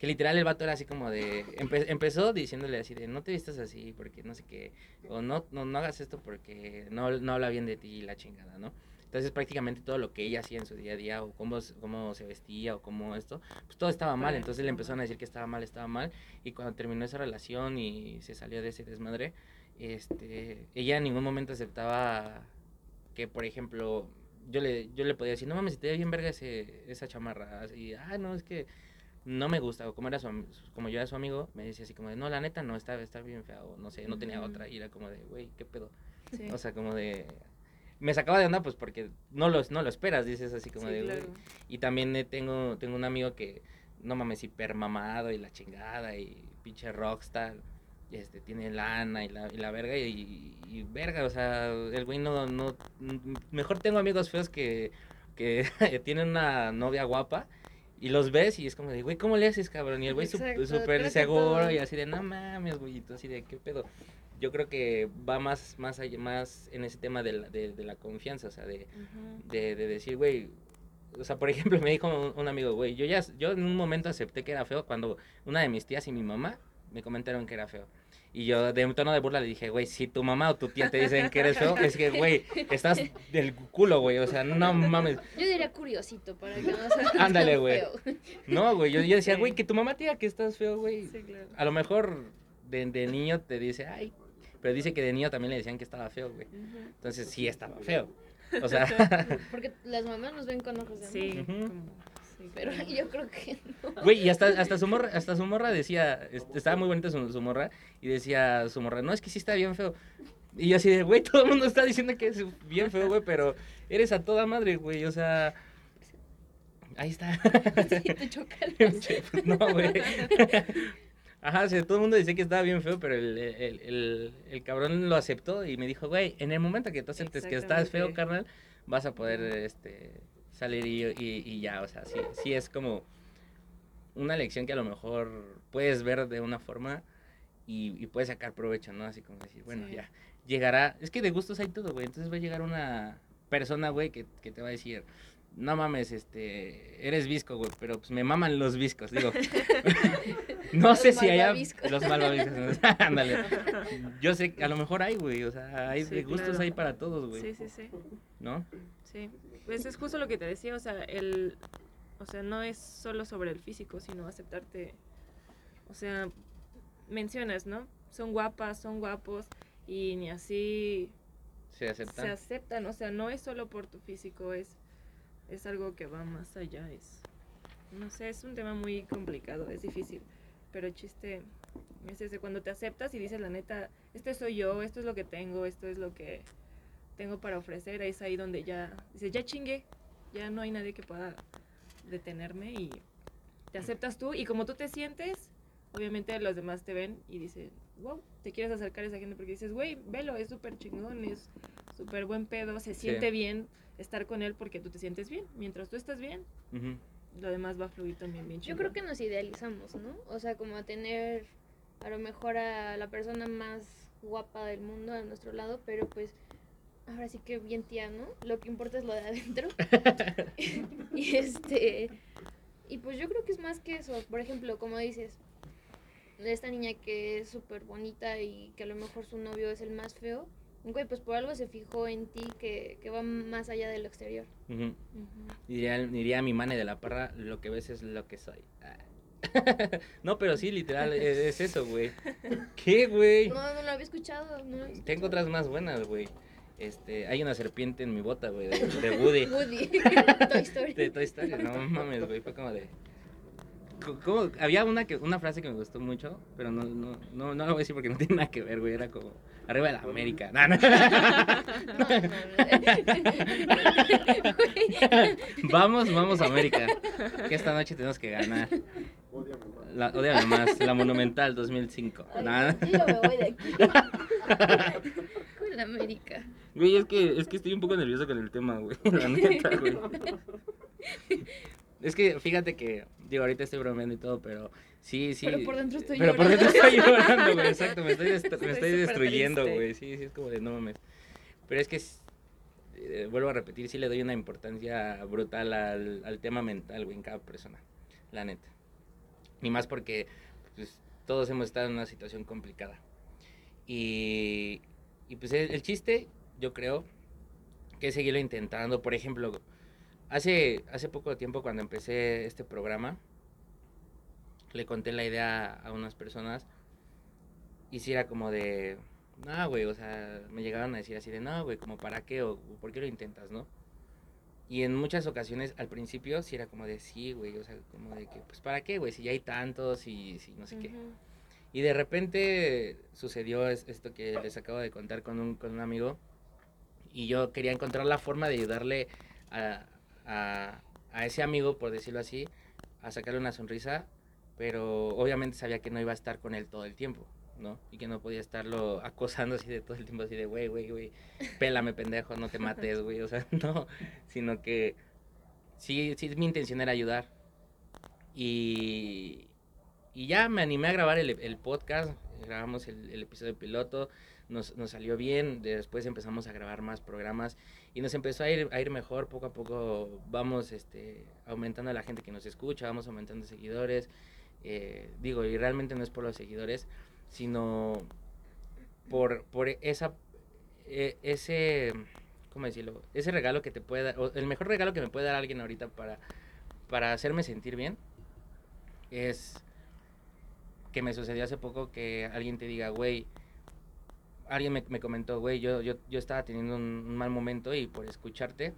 que literal el vato era así como de, empe- empezó diciéndole así de, no te vistas así porque no sé qué, o no, no, no hagas esto porque no, no habla bien de ti y la chingada, ¿no? Entonces prácticamente todo lo que ella hacía en su día a día, o cómo, cómo se vestía, o cómo esto, pues todo estaba mal, entonces le empezaron a decir que estaba mal, estaba mal, y cuando terminó esa relación y se salió de ese desmadre, este, ella en ningún momento aceptaba que, por ejemplo, yo le, yo le podía decir, no mames, si te ve bien verga ese, esa chamarra, así, ah, no, es que no me gusta, o como, era su, como yo era su amigo, me decía así como de, no, la neta no, está, está bien fea, o no sé, no tenía otra, y era como de, güey, qué pedo, Sí. o sea, como de... Me sacaba de onda, pues, porque no lo, no lo esperas, dices así como Sí, de, claro. Y también eh, tengo, tengo un amigo que, no mames, hiper mamado y la chingada y pinche rockstar. Y este, tiene lana y la, y la verga y, y verga, o sea, el güey no, no, mm, mejor tengo amigos feos que, que tienen una novia guapa y los ves y es como de, güey, ¿cómo le haces, cabrón? Y el güey súper seguro y así de, no mames, güey, así de, ¿qué pedo? Yo creo que va más, más, allá, más en ese tema de la, de, de la confianza, o sea, de, de decir, güey, o sea, por ejemplo, me dijo un, un amigo, güey, yo ya, yo en un momento acepté que era feo cuando una de mis tías y mi mamá me comentaron que era feo. Y yo de un tono de burla le dije, güey, si tu mamá o tu tía te dicen que eres feo, es que, güey, estás del culo, güey, o sea, no mames. Yo diría curiosito para que no sea Ándale, güey. No, güey, yo, yo decía, güey, que tu mamá te diga que estás feo, güey. Sí, claro. A lo mejor de, de niño te dice, ay, pero dice que de niño también le decían que estaba feo, güey. Ujú. Entonces sí estaba feo. O sea, Porque las mamás nos ven con ojos de amor. Sí, Ujú. como- sí, Pero yo creo que no. Güey, y hasta, hasta, su morra, hasta su morra decía, est- estaba muy bonita su, su morra, y decía su morra, no, es que sí está bien feo. Y yo así de, güey, todo el mundo está diciendo que es bien feo, güey, pero eres a toda madre, güey, o sea... Ahí está. Sí, te choca el Pues no, güey. Ajá, o sea, todo el mundo decía que estaba bien feo, pero el, el, el, el cabrón lo aceptó y me dijo, güey, en el momento que tú aceptes que estás feo, carnal, vas a poder este, salir y, y, y ya, o sea, sí, sí es como una lección que a lo mejor puedes ver de una forma y, y puedes sacar provecho, ¿no? Así como decir, bueno, Sí. ya, llegará, es que de gustos hay todo, güey, entonces va a llegar una persona, güey, que, que te va a decir, no mames, este, eres visco, güey, pero pues me maman los viscos, digo. no sé si haya los malvaviscos, ándale. Yo sé, que a lo mejor hay, güey, o sea, hay Sí, gustos claro. hay para todos, güey, Sí, sí, sí. ¿no? Sí, pues es justo lo que te decía, o sea, el, o sea, no es solo sobre el físico, sino aceptarte, o sea, mencionas, ¿no? Son guapas, son guapos y ni así Se aceptan. se aceptan, o sea, no es solo por tu físico, es, es algo que va más allá, es, no sé, es un tema muy complicado, es difícil, pero el chiste es ese, cuando te aceptas y dices la neta, este soy yo, esto es lo que tengo, esto es lo que tengo para ofrecer, es ahí donde ya, dices, ya chingué, ya no hay nadie que pueda detenerme y te aceptas tú y como tú te sientes, obviamente los demás te ven y dicen, wow, te quieres acercar a esa gente porque dices, güey, velo, es súper chingón, es súper buen pedo, se Sí. siente bien estar con él porque tú te sientes bien. Mientras tú estás bien. Lo demás va a fluir también bien Yo chingón. creo que nos idealizamos, ¿no? O sea, como a tener a lo mejor a la persona más guapa del mundo a nuestro lado, pero pues ahora sí que bien tía, ¿no? Lo que importa es lo de adentro. y este y pues yo creo que es más que eso. Por ejemplo, como dices, de esta niña que es súper bonita y que a lo mejor su novio es el más feo, güey, pues por algo se fijó en ti que, que va más allá de lo exterior. Diría, diría mi mane de la parra, lo que ves es lo que soy. Ah. no, pero sí, literal, es, es eso, güey. ¿Qué, güey? No, no lo había escuchado. No lo había Tengo otras más buenas, güey. Este, hay una serpiente en mi bota, güey, de, de Woody. Woody, Toy Story. de Toy Story, no mames, güey, fue como de... ¿Cómo? Había una, que, una frase que me gustó mucho, pero no, no, no, no la voy a decir porque no tiene nada que ver, güey, era como... Arriba de la América. No, no. Vamos, vamos a América. Que esta noche tenemos que ganar. La, odiame más, la Monumental 2005. Ay, yo me voy de aquí. Con la América. Güey, es que, es que estoy un poco nervioso con el tema, güey. La neta, güey. Es que fíjate que, digo, ahorita estoy bromeando y todo, pero sí, sí. Pero por dentro estoy Pero por dentro llorando. estoy llorando, güey, exacto, me estoy, me Estoy estoy destruyendo, güey, sí, sí, es como de no mames. Pero es que, eh, vuelvo a repetir, sí le doy una importancia brutal al, al tema mental, güey, en cada persona, la neta. Ni más porque, pues, todos hemos estado en una situación complicada. Y, y pues el, el chiste, yo creo, que es seguirlo intentando. Por ejemplo, hace, hace poco tiempo cuando empecé este programa, le conté la idea a unas personas y si era como de, no, güey, o sea, me llegaban a decir así de, no, güey, como para qué o por qué lo intentas, ¿no? Y en muchas ocasiones al principio sí era como de, sí, güey, o sea, como de que, pues para qué, güey, si ya hay tantos y si no sé qué. Ujú. Y de repente sucedió es- esto que les acabo de contar con un, con un amigo. Y yo quería encontrar la forma de ayudarle a, a, a ese amigo, por decirlo así, a sacarle una sonrisa. Pero obviamente sabía que no iba a estar con él todo el tiempo, ¿no? Y que no podía estarlo acosando así de todo el tiempo, así de, güey, güey, güey, pélame, pendejo, no te mates, güey. O sea, no, sino que sí, sí, mi intención era ayudar. Y, y ya me animé a grabar el, el podcast, grabamos el, el episodio piloto, nos, nos salió bien, después empezamos a grabar más programas y nos empezó a ir, a ir mejor, poco a poco vamos este, aumentando la gente que nos escucha, vamos aumentando seguidores, eh, digo, y realmente no es por los seguidores, sino por, por esa, e- ese, ¿cómo decirlo? Ese regalo que te puede dar, el mejor regalo que me puede dar alguien ahorita para, para hacerme sentir bien es que me sucedió hace poco que alguien te diga, güey, alguien me, me comentó, güey, yo, yo, yo estaba teniendo un, mal momento y por escucharte,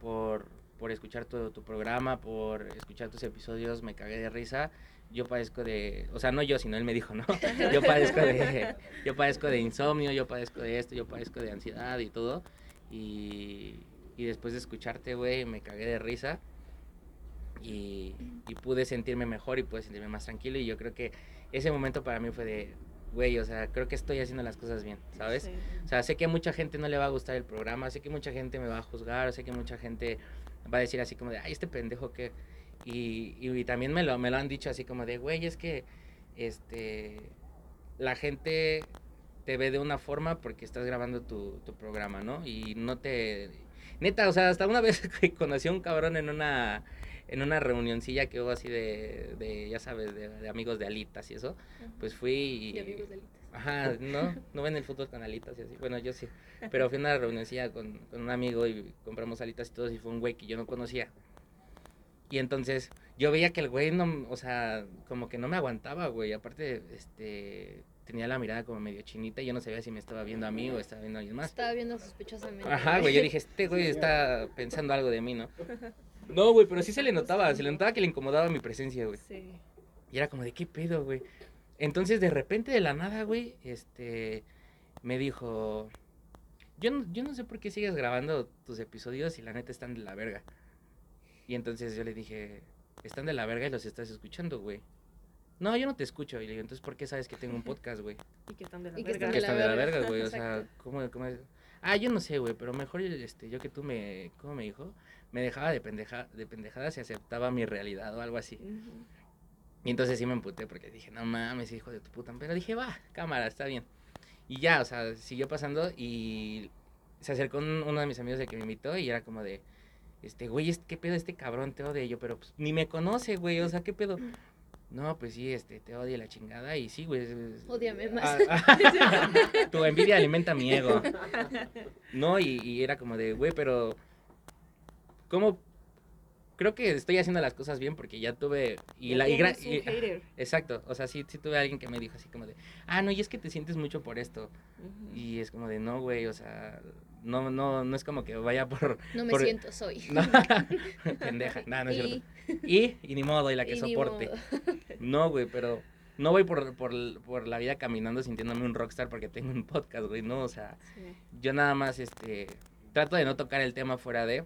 por, por escuchar tu, tu programa, por escuchar tus episodios, me cagué de risa. Yo padezco de, o sea, no yo, sino él me dijo, ¿no? Yo padezco de, yo padezco de insomnio, yo padezco de esto, yo padezco de ansiedad y todo. Y, y después de escucharte, güey, me cagué de risa y, y pude sentirme mejor y pude sentirme más tranquilo y yo creo que ese momento para mí fue de, güey, o sea, creo que estoy haciendo las cosas bien, ¿sabes? Sí. O sea, sé que a mucha gente no le va a gustar el programa, sé que mucha gente me va a juzgar, sé que mucha gente va a decir así como de, ay, este pendejo que... Y, y, y también me lo, me lo han dicho así como de, güey, es que este, la gente te ve de una forma porque estás grabando tu, tu programa, ¿no? Y no te... Neta, o sea, hasta una vez conocí a un cabrón en una en una reunioncilla que hubo así de, de ya sabes, de, de amigos de alitas y eso, pues fui y... Y amigos de alitas. Ajá, no, no ven el fútbol con alitas y así. Bueno, yo sí. Pero fui a una reunioncilla con, con un amigo y compramos alitas y todo, y fue un güey que yo no conocía. Y entonces yo veía que el güey no, o sea, como que no me aguantaba, güey. Aparte, este, tenía la mirada como medio chinita y yo no sabía si me estaba viendo a mí o estaba viendo a alguien más. Estaba viendo sospechosamente. Ajá, güey, yo dije, este güey está pensando algo de mí, ¿no? No, güey, pero sí se le notaba, se le notaba que le incomodaba mi presencia, güey. Sí. Y era como de, ¿qué pedo, güey? Entonces, de repente, de la nada, güey, este, me dijo, yo no, yo no sé por qué sigues grabando tus episodios y la neta están de la verga. Y entonces yo le dije, están de la verga y los estás escuchando, güey. No, yo no te escucho. Y le digo, entonces, ¿por qué sabes que tengo un podcast, güey? Y que están de la Y verga. están Que de la están de la verga. güey. O sea. ¿cómo, cómo es? Ah, yo no sé, güey, pero mejor este, yo que tú me, ¿cómo me dijo? Me dejaba de, pendeja, de pendejadas y aceptaba mi realidad o algo así. Y entonces sí me emputé porque dije, no mames, hijo de tu puta. Pero dije, va, cámara, está bien. Y ya, o sea, siguió pasando y se acercó un- uno de mis amigos el que me invitó y era como de, este, güey, ¿qué pedo este cabrón? Te odia. Y yo, pero pues, ni me conoce, güey, o sea, ¿qué pedo? No, pues sí, este, te odia la chingada y sí, güey. Ódiame más. Ah, ah, tu envidia alimenta mi ego. No, y, y era como de, güey, pero ¿cómo? Creo que estoy haciendo las cosas bien porque ya tuve y la y gra- y- hater. exacto, o sea, sí, sí tuve alguien que me dijo así como de, ah, no, y es que te sientes mucho por esto. Y es como de, no, güey, o sea, no, no, no es como que vaya por, No me por- siento, soy. no, pendeja, no, no es Y- cierto. Y, y ni modo, y la que y soporte. No, güey, pero no voy por, por, por la vida caminando sintiéndome un rockstar porque tengo un podcast, güey, no, o sea, Sí. yo nada más, este, trato de no tocar el tema fuera de,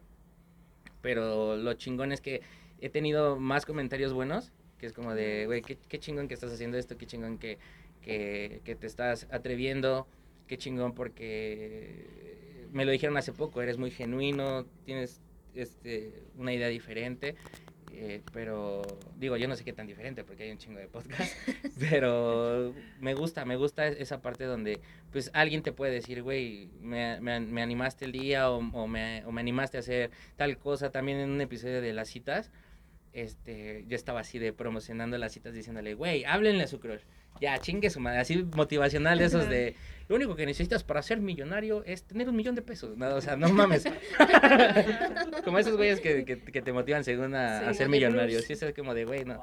pero lo chingón es que he tenido más comentarios buenos, que es como de, güey, qué, qué chingón que estás haciendo esto, qué chingón que, que, que te estás atreviendo, qué chingón porque me lo dijeron hace poco, eres muy genuino, tienes este, una idea diferente. Eh, pero digo, yo no sé qué tan diferente porque hay un chingo de podcast, pero me gusta, me gusta esa parte donde pues alguien te puede decir, güey, me, me, me animaste el día o, o me, o me animaste a hacer tal cosa. También en un episodio de las citas, este, yo estaba así de promocionando las citas diciéndole, güey, háblenle a su crush. Ya, chingue su madre, así motivacional de esos de, lo único que necesitas para ser millonario es tener un millón de pesos. No, o sea, no mames. como esos güeyes que, que, que te motivan según a, Sí, a ser millonario. Sí, es como de, güey, no.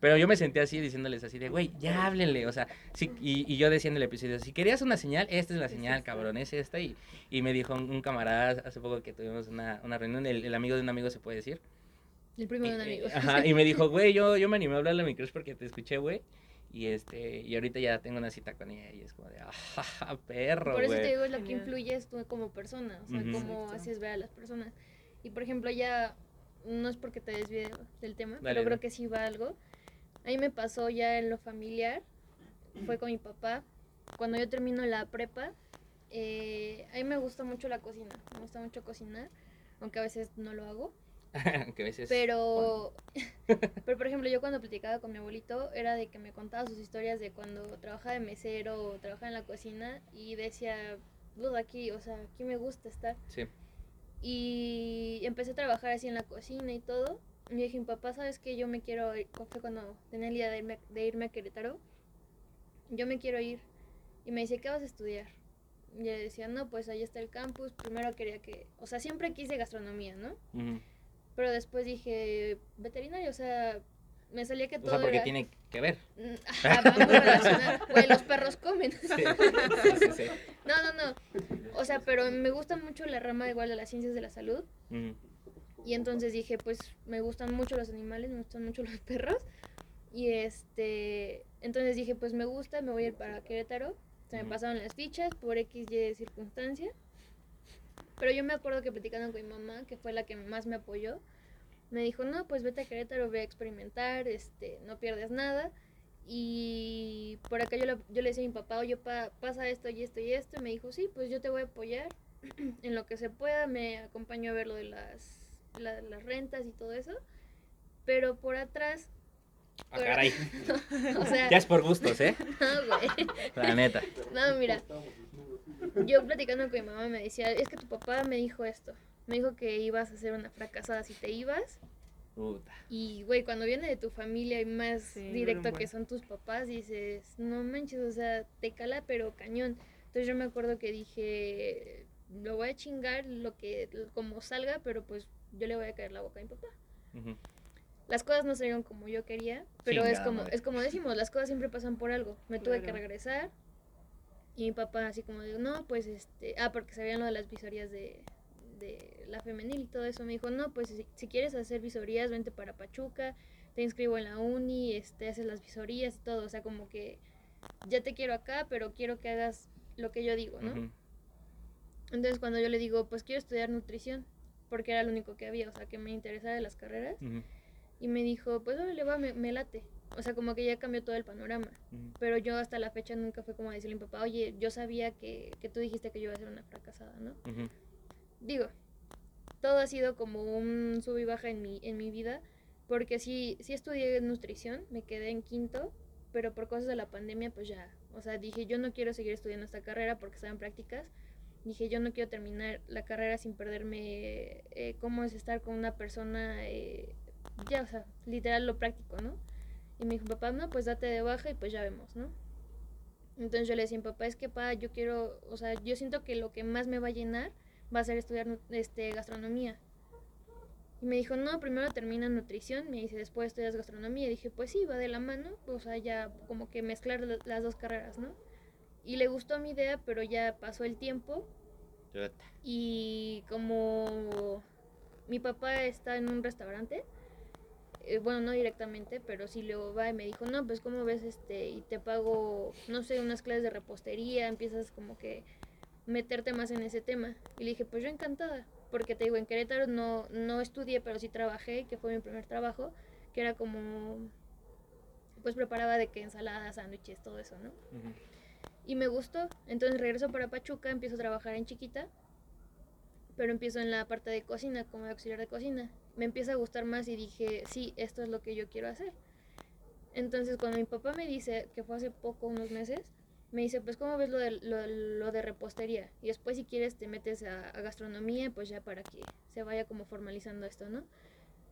Pero yo me senté así diciéndoles así de, güey, ya háblenle. O sea, sí, y, y yo decía en el episodio, si querías una señal, esta es la señal, cabrón, es esta. Y, y me dijo un, un camarada hace poco que tuvimos una, una reunión, el, el amigo de un amigo se puede decir. El primo de un amigo. Ajá, y me dijo, güey, yo, yo me animé a hablarle a mi crush porque te escuché, güey. Y este, y ahorita ya tengo una cita con ella y es como de, ah, perro, Por eso te digo, es lo que influye es tú como persona, o sea, Ujú. cómo Exacto. haces ver a las personas. Y por ejemplo, ya, no es porque te desvíe del tema, Dale, pero creo que sí va algo. A mí me pasó ya en lo familiar, fue con mi papá. Cuando yo termino la prepa, eh, a mí me gusta mucho la cocina, me gusta mucho cocinar, aunque a veces no lo hago. que a veces... Pero, pero por ejemplo, yo cuando platicaba con mi abuelito era de que me contaba sus historias de cuando trabajaba de mesero o trabajaba en la cocina y decía, duda aquí, o sea, aquí me gusta estar. Sí. Y empecé a trabajar así en la cocina y todo. Y dije, papá, ¿sabes qué? Yo me quiero ir, fue cuando tenía el día de irme, de irme a Querétaro. Yo me quiero ir. Y me dice, ¿qué vas a estudiar? Y le decía, no, pues ahí está el campus. Primero quería que, o sea, siempre quise gastronomía, ¿no? Ujú. Pero después dije, veterinario, o sea, me salía que O todo sea, porque era... tiene que ver. Mm, Ajá. Güey, los perros comen. Sí, sí, sí. sí. No, no, no. O sea, pero me gusta mucho la rama igual de las ciencias de la salud. Ujú. Y entonces dije, pues me gustan mucho los animales, me gustan mucho los perros. Y este, entonces dije, pues me gusta, me voy a ir para Querétaro. Se me pasaron las fichas por X, Y circunstancia. Pero yo me acuerdo que platicando con mi mamá, que fue la que más me apoyó, me dijo, no, pues vete a Querétaro, ve a experimentar, este, no pierdes nada. Y por acá yo le, yo le decía a mi papá, oye, pa, pasa esto y esto y esto. Y me dijo, sí, pues yo te voy a apoyar en lo que se pueda. Me acompañó a ver lo de las, la- las rentas y todo eso. Pero por atrás, Ah, caray. o sea, Ya es por gustos, ¿eh? no, güey. La neta. No, mira, yo platicando con mi mamá me decía, es que tu papá me dijo esto. Me dijo que ibas a ser una fracasada si te ibas. Puta. Y, güey, cuando viene de tu familia y más Sí, directo bueno. que son tus papás, dices, no manches, o sea, te cala pero cañón. Entonces yo me acuerdo que dije, lo voy a chingar lo que, como salga, pero pues yo le voy a caer la boca a mi papá. Las cosas no salieron como yo quería, pero es como, madre. es como decimos, las cosas siempre pasan por algo. Me tuve que regresar y mi papá así como digo, no, pues este, ah, porque sabían lo de las visorías de, de la femenil y todo eso, me dijo, no, pues si, si quieres hacer visorías, vente para Pachuca, te inscribo en la uni, este, haces las visorías y todo, o sea, como que ya te quiero acá, pero quiero que hagas lo que yo digo, ¿no? Entonces cuando yo le digo, pues quiero estudiar nutrición, porque era lo único que había, o sea, que me interesaba de las carreras, y me dijo, pues órale, va, me, me late. O sea, como que ya cambió todo el panorama. Pero yo hasta la fecha nunca fue como decirle a mi papá, oye, yo sabía que, que tú dijiste que yo iba a ser una fracasada, ¿no? Digo, todo ha sido como un sub y baja en mi, en mi vida, porque sí, sí estudié nutrición, me quedé en quinto, pero por cosas de la pandemia, pues ya, o sea, dije, yo no quiero seguir estudiando esta carrera porque estaba en prácticas. Dije, yo no quiero terminar la carrera sin perderme eh, cómo es estar con una persona, eh, ya, o sea, literal lo práctico, ¿no? Y me dijo, papá, no, pues date de baja y pues ya vemos, ¿no? Entonces yo le decía, papá, es que pa, yo quiero, o sea, yo siento que lo que más me va a llenar va a ser estudiar este, gastronomía. Y me dijo, no, primero termina nutrición, me dice, después estudias gastronomía. Y dije, pues sí, va de la mano, o sea, ya como que mezclar la- las dos carreras, ¿no? Y le gustó mi idea, pero ya pasó el tiempo y como mi papá está en un restaurante, eh, bueno, no directamente, pero sí luego va y me dijo, no, pues cómo ves este, y te pago, no sé, unas clases de repostería, empiezas como que meterte más en ese tema. Y le dije, pues yo encantada, porque te digo, en Querétaro no, no estudié, pero sí trabajé, que fue mi primer trabajo, que era como, pues preparaba de que ensaladas, sándwiches, todo eso, ¿no? Y me gustó. Entonces regreso para Pachuca, empiezo a trabajar en Chiquita. Pero empiezo en la parte de cocina, como auxiliar de cocina. Me empieza a gustar más y dije, sí, esto es lo que yo quiero hacer. Entonces, cuando mi papá me dice, que fue hace poco, unos meses, me dice, pues, ¿cómo ves lo de, lo, de repostería? Y después, si quieres, te metes a, a gastronomía, pues ya para que se vaya como formalizando esto, ¿no?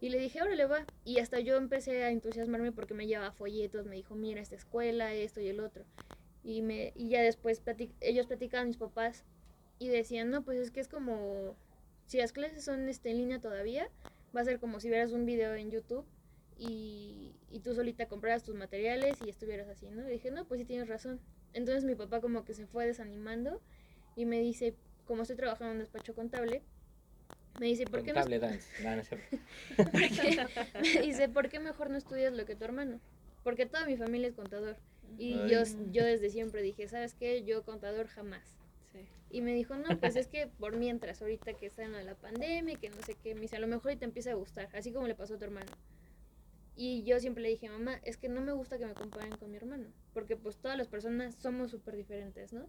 Y le dije, órale, va. Y hasta yo empecé a entusiasmarme porque me llevaba folletos, me dijo, mira, esta escuela, esto y el otro. Y, me, y ya después platic- ellos platicaban, mis papás, y decían, no, pues es que es como, si las clases son este, en línea todavía, va a ser como si vieras un video en YouTube y, y tú solita compraras tus materiales y estuvieras así, ¿no? Y dije, no, pues sí tienes razón. Entonces mi papá como que se fue desanimando y me dice, como estoy trabajando en un despacho contable, me dice, ¿por qué no Contable dance. No, porque me dice, ¿por qué mejor no estudias lo que tu hermano? Porque toda mi familia es contador. Y Ay. yo, yo desde siempre dije, ¿sabes qué? Yo contador jamás. Y me dijo, no, pues es que por mientras, ahorita que está en la pandemia, que no sé qué, me dice, a lo mejor y te empieza a gustar, así como le pasó a tu hermano. Y yo siempre le dije, mamá, es que no me gusta que me comparen con mi hermano, porque pues todas las personas somos súper diferentes, ¿no?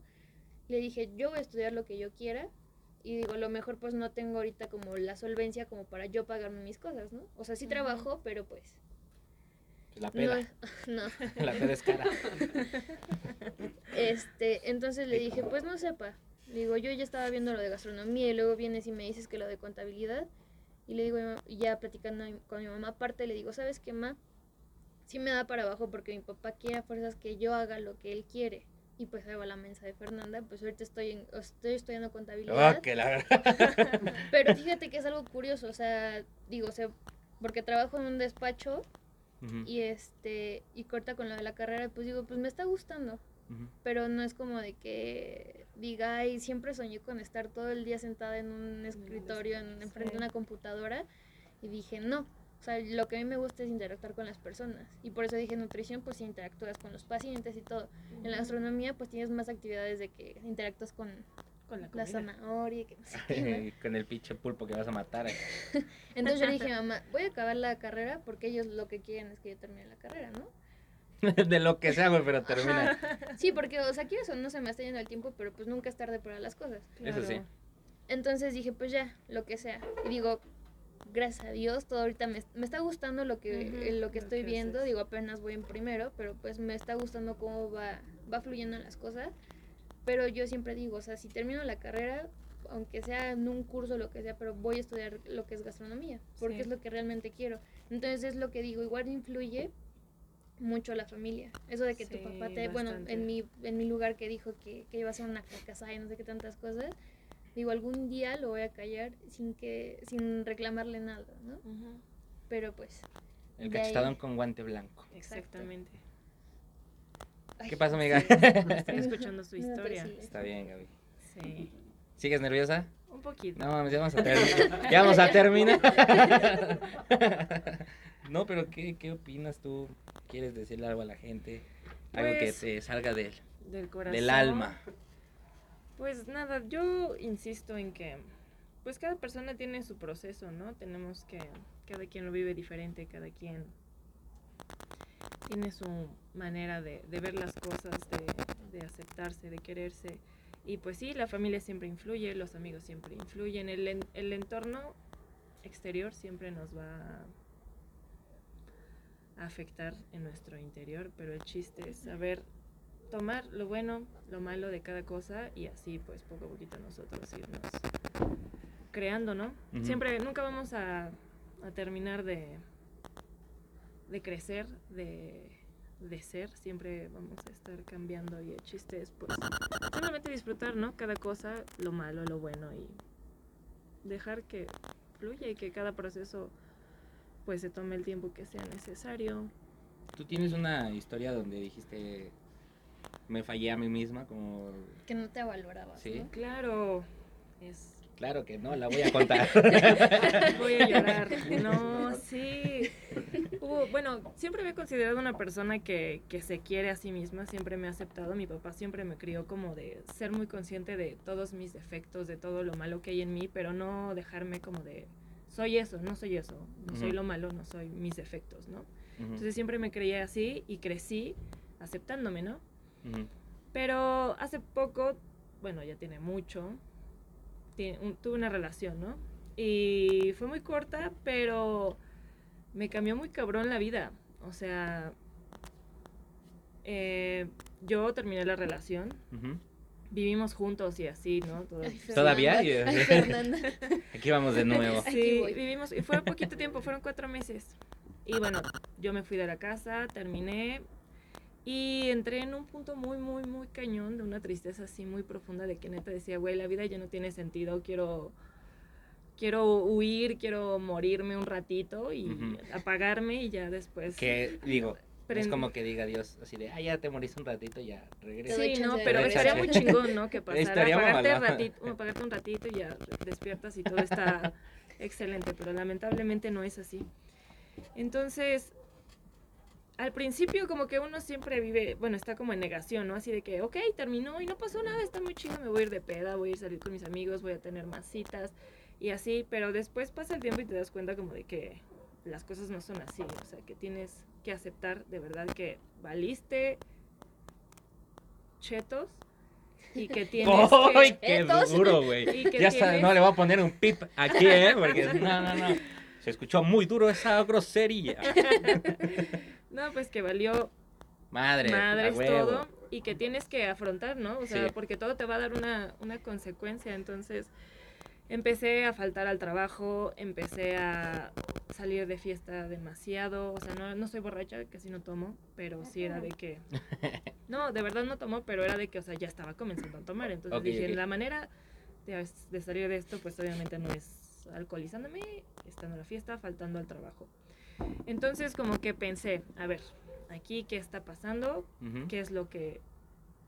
Le dije, yo voy a estudiar lo que yo quiera, y digo, a lo mejor pues no tengo ahorita como la solvencia como para yo pagarme mis cosas, ¿no? O sea, sí trabajo, pero pues... La peda. no. La peda es cara. Este, entonces le dije, pues no sepa. Digo, yo ya estaba viendo lo de gastronomía y luego vienes y me dices que lo de contabilidad. Y le digo, ya platicando con mi mamá aparte, le digo, ¿sabes qué, ma? Sí me da para abajo porque mi papá quiere a fuerzas que yo haga lo que él quiere. Y pues ahí va la mensa de Fernanda, pues ahorita estoy, en- estoy estudiando contabilidad. Oh, que la. Pero fíjate que es algo curioso, o sea, digo, o sea, porque trabajo en un despacho Ujú, y este, y corta con lo de la carrera, pues digo, pues me está gustando ujú. pero no es como de que diga, ay, siempre soñé con estar todo el día sentada en un escritorio, en, enfrente de Sí. una computadora, y dije, no, o sea, lo que a mí me gusta es interactuar con las personas, y por eso dije nutrición, pues interactúas con los pacientes y todo. En la gastronomía, pues tienes más actividades de que interactúas con Con la zanahoria, que no sé qué, ¿no? Con el pinche pulpo que vas a matar. eh. Entonces yo dije, mamá, voy a acabar la carrera porque ellos lo que quieren es que yo termine la carrera, ¿no? De lo que sea, güey, pero termina. Sí, porque, o sea, quieres o no se me está yendo el tiempo, pero pues nunca es tarde para las cosas. Eso sí. Claro. Entonces dije, pues ya, lo que sea. Y digo, gracias a Dios, todo ahorita me, me está gustando lo que, Ujú, eh, lo que lo estoy que viendo. haces. Digo, apenas voy en primero, pero pues me está gustando cómo va, va fluyendo las cosas. Pero yo siempre digo, o sea, si termino la carrera, aunque sea en un curso, lo que sea, pero voy a estudiar lo que es gastronomía, porque Sí. es lo que realmente quiero. Entonces es lo que digo, igual influye mucho la familia. Eso de que tu papá te, bueno, en mi, en mi lugar que dijo que, que iba a ser una fracasada y no sé qué tantas cosas, digo, algún día lo voy a callar sin que, sin reclamarle nada, ¿no? Pero pues. El cachetadón con guante blanco. Exactamente. ay, ¿Qué pasa, amiga? Estoy escuchando su historia. sí. Está bien, Gaby. Sí. ¿Sigues nerviosa? Un poquito. No, mames, ya vamos a terminar. ya vamos a terminar. No, pero ¿qué, ¿qué opinas tú? ¿Quieres decirle algo a la gente? Algo que Pues, te salga del, Del corazón. del alma. Pues nada, yo insisto en que pues cada persona tiene su proceso, ¿no? Tenemos que, cada quien lo vive diferente, cada quien tiene su manera de, de ver las cosas, de, de aceptarse, de quererse. Y pues sí, la familia siempre influye, los amigos siempre influyen, el, en- el entorno exterior siempre nos va a afectar en nuestro interior, pero el chiste es saber tomar lo bueno, lo malo de cada cosa y así pues poco a poquito nosotros irnos creando, ¿no? Siempre, nunca vamos a, a terminar de, de crecer, de, de ser, siempre vamos a estar cambiando y el chiste es pues simplemente disfrutar, ¿no? Cada cosa, lo malo, lo bueno y dejar que fluya y que cada proceso pues se tome el tiempo que sea necesario. Tú tienes una historia donde dijiste, me fallé a mí misma, como... Que no te valorabas. Sí. ¿no? Claro, es Claro que no, la voy a contar. Voy a llorar. No, sí. Hubo- bueno, siempre me he considerado una persona que, que se quiere a sí misma, siempre me ha aceptado. Mi papá siempre me crió como de ser muy consciente de todos mis defectos, de todo lo malo que hay en mí, pero no dejarme como de soy eso, no soy eso, no soy lo malo, no soy mis defectos, ¿no? Entonces siempre me creía así y crecí aceptándome, ¿no? Pero hace poco, bueno, ya tiene mucho, un- tuve una relación, ¿no? Y fue muy corta, pero me cambió muy cabrón la vida. O sea, eh, yo terminé la relación. Vivimos juntos y así, ¿no? Todo- Ay, ¿Todavía? Fernanda. Ay, Fernanda. Aquí vamos de nuevo. Sí, vivimos, y fue poquito tiempo, fueron cuatro meses. Y bueno, yo me fui de la casa, terminé y entré en un punto muy, muy, muy cañón de una tristeza así muy profunda de que neta decía, güey, la vida ya no tiene sentido, quiero, quiero huir, quiero morirme un ratito y apagarme y ya después... Que digo, no es como que diga Dios así de, ah, ya te moriste un ratito, ya regresa. Sí, no, pero estaría muy chingón, ¿no? Que pasara, Estaría apagarte, ratito, apagarte un ratito y ya despiertas y todo está excelente, pero lamentablemente no es así. Entonces, al principio como que uno siempre vive, bueno, está como en negación, ¿no? Así de que, ok, terminó y no pasó nada, está muy chido, me voy a ir de peda, voy a ir a salir con mis amigos, voy a tener más citas y así, pero después pasa el tiempo y te das cuenta como de que las cosas no son así, o sea, que tienes que aceptar de verdad que valiste chetos y que tienes ¡Ay, que... qué duro, güey! Ya está, no le voy a poner un pip aquí, ¿eh? Porque no, no, no. Se escuchó muy duro esa grosería. No, pues que valió Madre, madres todo y que tienes que afrontar, ¿no? O sea, Sí. porque todo te va a dar una, una consecuencia. Entonces, empecé a faltar al trabajo, empecé a salir de fiesta demasiado. O sea, no, no soy borracha, casi no tomo, pero sí era de que... No, de verdad no tomo, pero era de que, o sea, ya estaba comenzando a tomar. Entonces dije, ok. la manera de, de salir de esto, pues obviamente no es alcoholizándome, estando en la fiesta, faltando al trabajo. Entonces como que pensé, a ver, aquí qué está pasando, qué es lo que,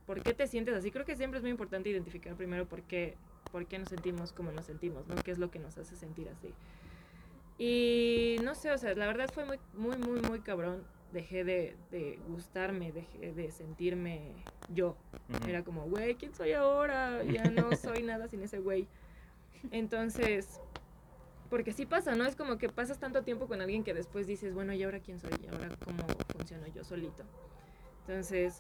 por qué te sientes así. Creo que siempre es muy importante identificar primero por qué, por qué nos sentimos como nos sentimos, ¿no? ¿Qué es lo que nos hace sentir así? Y no sé, o sea, la verdad fue muy, muy, muy, muy cabrón. Dejé de, de gustarme, dejé de sentirme yo. Ujú. Era como, güey, ¿quién soy ahora? Ya no soy nada sin ese güey. Entonces, porque sí pasa, ¿no? Es como que pasas tanto tiempo con alguien que después dices, bueno, ¿y ahora quién soy? ¿Y ahora cómo funciono yo solito? Entonces,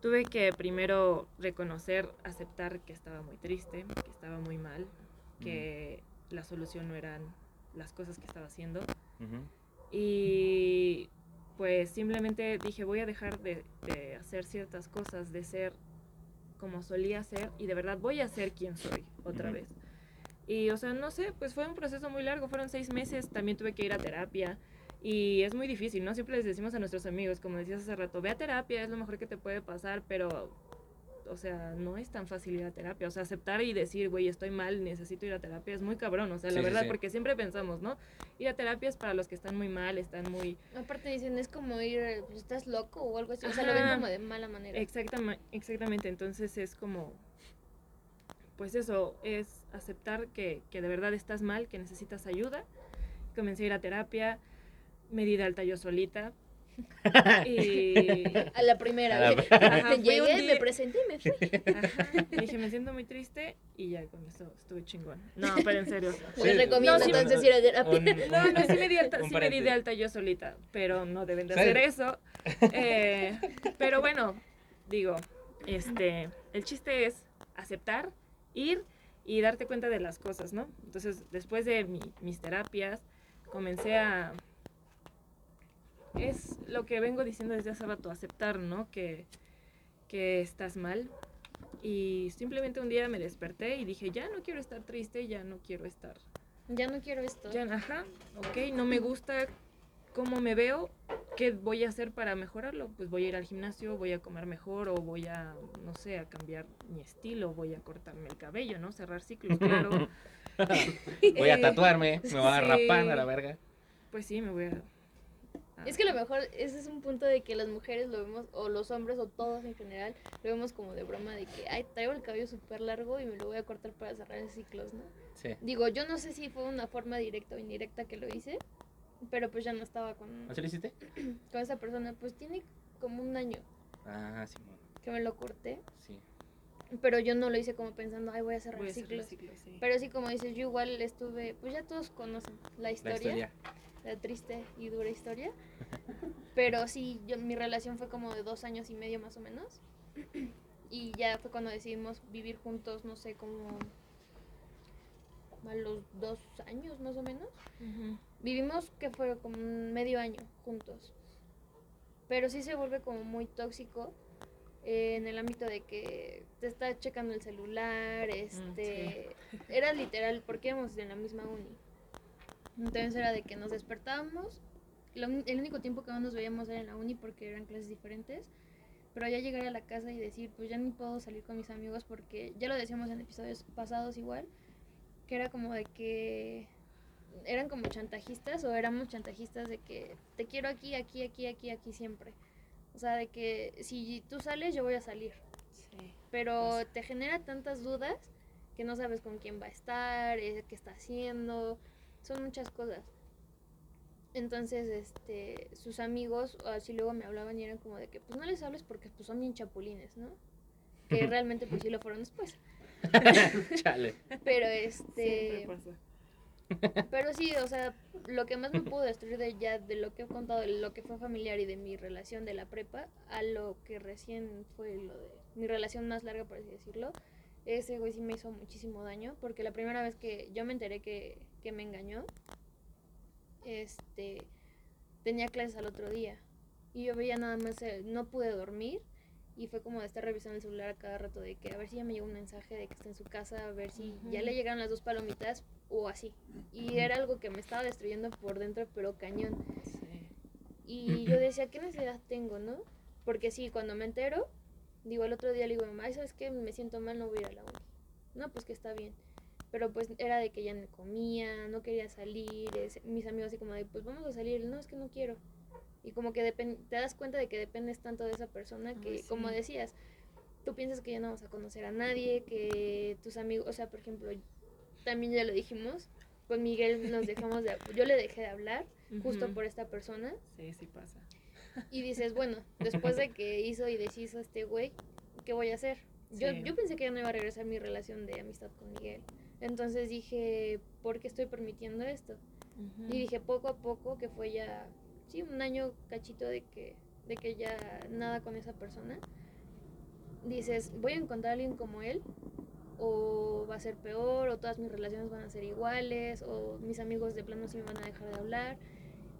tuve que primero reconocer, aceptar que estaba muy triste, que estaba muy mal, que la solución no eran las cosas que estaba haciendo. Ujú. Y pues simplemente dije, voy a dejar de, de hacer ciertas cosas, de ser como solía ser y de verdad voy a ser quien soy otra Ujú. vez. Y o sea, no sé, pues fue un proceso muy largo, fueron seis meses, también tuve que ir a terapia y es muy difícil, ¿no? Siempre les decimos a nuestros amigos, como decías hace rato, ve a terapia, es lo mejor que te puede pasar, pero, o sea, no es tan fácil ir a terapia, o sea, aceptar y decir, güey, estoy mal, necesito ir a terapia, es muy cabrón, o sea, Sí, la verdad, sí. porque siempre pensamos, ¿no? Ir a terapia es para los que están muy mal, están muy... Aparte dicen, es como ir, pues, estás loco o algo así. O sea, lo ven como de mala manera. Exactamente, exactamente, entonces es como, pues eso, es aceptar que, que de verdad estás mal, que necesitas ayuda. Comencé a ir a terapia, me di de alta yo solita. y A la primera. A la-. Ajá, Llegué, me presenté y me fui. ajá, dije, me siento muy triste y ya con eso estuve chingón. No, pero en serio. Les recomiendo No, sí, entonces ir a terapia. Un- No, no, sí me di, alta, sí me di de alta yo solita, pero no deben de Sí. hacer eso. Eh, pero bueno, digo, este, el chiste es aceptar, ir y darte cuenta de las cosas, ¿no? Entonces, después de mi- mis terapias, comencé a... Es lo que vengo diciendo desde hace rato, aceptar, ¿no? Que, que estás mal. Y simplemente un día me desperté y dije, ya no quiero estar triste, ya no quiero estar Ya no quiero esto. ya, ajá, ok, no me gusta cómo me veo, ¿qué voy a hacer para mejorarlo? Pues voy a ir al gimnasio, voy a comer mejor o voy a, no sé, a cambiar mi estilo, voy a cortarme el cabello, ¿no? Cerrar ciclos, claro. Voy a tatuarme, me voy a sí. rapar a la verga. Pues sí, me voy a... Es que a lo mejor ese es un punto de que las mujeres lo vemos, o los hombres, o todos en general, lo vemos como de broma de que, ay, traigo el cabello súper largo y me lo voy a cortar para cerrar ciclos, ¿no? Sí. Digo, yo no sé si fue una forma directa o indirecta que lo hice, pero pues ya no estaba con, ¿Así lo hiciste? con esa persona. Pues tiene como un año Ah, sí, bueno, que me lo corté, sí. pero yo no lo hice como pensando, ay, voy a cerrar voy ciclos, sí. Pero sí, como dices, yo igual estuve, pues ya todos conocen la historia. La triste y dura historia. Pero sí, yo, mi relación fue como de dos años y medio más o menos. Y ya fue cuando decidimos vivir juntos, no sé, como dos años más o menos. Vivimos que fue como medio año juntos. Pero sí se vuelve como muy tóxico eh, en el ámbito de que te está checando el celular, este... Era literal, porque íbamos en la misma uni. Entonces era de que nos despertábamos. lo el único tiempo que no nos veíamos era en la uni porque eran clases diferentes. Pero ya llegar a la casa y decir, pues ya ni puedo salir con mis amigos porque ya lo decíamos en episodios pasados igual, que era como de que eran como chantajistas o éramos chantajistas de que te quiero aquí, aquí, aquí, aquí, aquí siempre. O sea, de que si tú sales, yo voy a salir. Sí. Pero Pasa. te genera tantas dudas que no sabes con quién va a estar, eh, qué está haciendo, son muchas cosas. Entonces, este, sus amigos así luego me hablaban y eran como de que pues no les hables porque pues son bien chapulines, ¿no? Que realmente pues sí lo fueron después. Chale. Pero este, pero sí, o sea, lo que más me pudo destruir de ya de lo que he contado, de lo que fue familiar y de mi relación de la prepa, a lo que recién fue lo de mi relación más larga, por así decirlo, ese güey sí me hizo muchísimo daño, porque la primera vez que yo me enteré que, que me engañó, este, tenía clases al otro día, y yo veía nada más, no pude dormir, y fue como de estar revisando el celular a cada rato, de que a ver si ya me llegó un mensaje de que está en su casa, a ver si ya le llegaron las dos palomitas, o así. Y era algo que me estaba destruyendo por dentro, pero cañón. Sí. Y yo decía, ¿qué necesidad tengo, no? Porque sí, cuando me entero, digo, el otro día le digo, mamá, "Ay, ¿sabes qué? Me siento mal, no voy a ir a la uni. No, pues que está bien. Pero pues era de que ya no comía, no quería salir, es- mis amigos así como de, pues vamos a salir, no, es que no quiero. Y como que te das cuenta de que dependes tanto de esa persona que, Ay, como decías, tú piensas que ya no vas a conocer a nadie, que tus amigos, o sea, por ejemplo, también ya lo dijimos, con Miguel nos dejamos de, yo le dejé de hablar justo por esta persona Sí, sí pasa. y dices, bueno, después de que hizo y deshizo este güey, ¿qué voy a hacer? Yo, Sí. yo pensé que ya no iba a regresar mi relación de amistad con Miguel. Entonces dije, ¿por qué estoy permitiendo esto? Y dije, poco a poco, que fue ya, sí, un año cachito de que, de que ya nada con esa persona, dices, voy a encontrar a alguien como él, o va a ser peor, o todas mis relaciones van a ser iguales, o mis amigos de plano sí me van a dejar de hablar.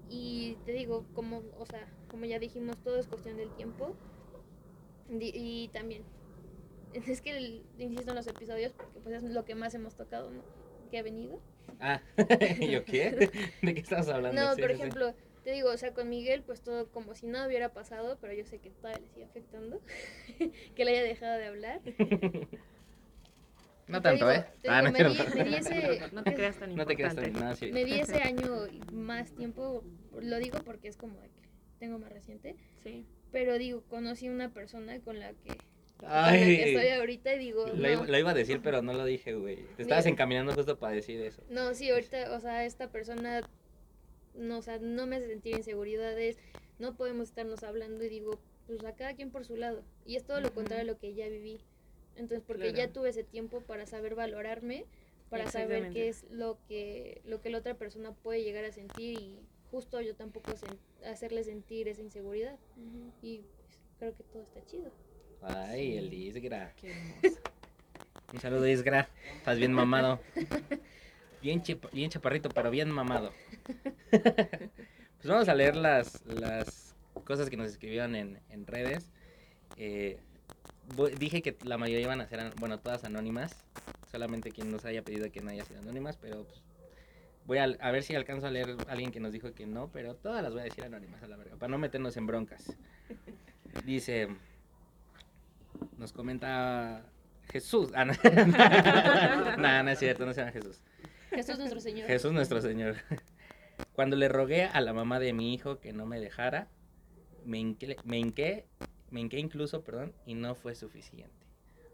Y te digo, como, o sea, como ya dijimos, todo es cuestión del tiempo. Y, también, es que el- insisto en los episodios, porque pues es lo que más hemos tocado, ¿no? Que ha venido. Ah, ¿yo qué? ¿De qué estás hablando? No, Sí, por sí, sí. ejemplo, te digo, o sea, con Miguel, pues todo como si nada hubiera pasado, pero yo sé que todavía le sigue afectando, que le haya dejado de hablar. No Te tanto, digo- ¿eh? Ah, no, me, di, cierto. me di ese, No te creas tan No te creas tan importante. no, sí. me di ese año más tiempo, lo digo porque es como que tengo más reciente, Sí. pero digo, conocí una persona con la que, con la Ay, que estoy ahorita y digo, lo, no, iba, lo iba a decir, pero no lo dije, güey. Te estabas Mira. encaminando justo para decir eso. No, sí, ahorita, o sea, esta persona, no, o sea, no me hace sentir inseguridades, no podemos estarnos hablando y digo, pues a cada quien por su lado. Y es todo lo contrario a lo que ya viví. Entonces, porque ya Claro. tuve ese tiempo para saber valorarme, para saber qué es lo que, lo que la otra persona puede llegar a sentir y justo yo tampoco sen- hacerle sentir esa inseguridad. Y pues, creo que todo está chido. Ay, el Isgra. Qué. Un saludo, Isgra. Estás bien mamado. Bien, chip- bien chaparrito, pero bien mamado. Pues vamos a leer las, las cosas que nos escribieron en, en redes. Eh, dije que la mayoría iban a ser, bueno, todas anónimas. Solamente quien nos haya pedido que no haya sido anónimas, pero pues, voy a, a ver si alcanzo a leer a alguien que nos dijo que no, pero todas las voy a decir anónimas a la verga, para no meternos en broncas. Dice, nos comenta Jesús. Ah, no, no, no es cierto, no se llama Jesús. Jesús nuestro Señor. Jesús nuestro Señor. Cuando le rogué a la mamá de mi hijo que no me dejara, me hinqué, me hinqué, me hinqué incluso, perdón, y no fue suficiente.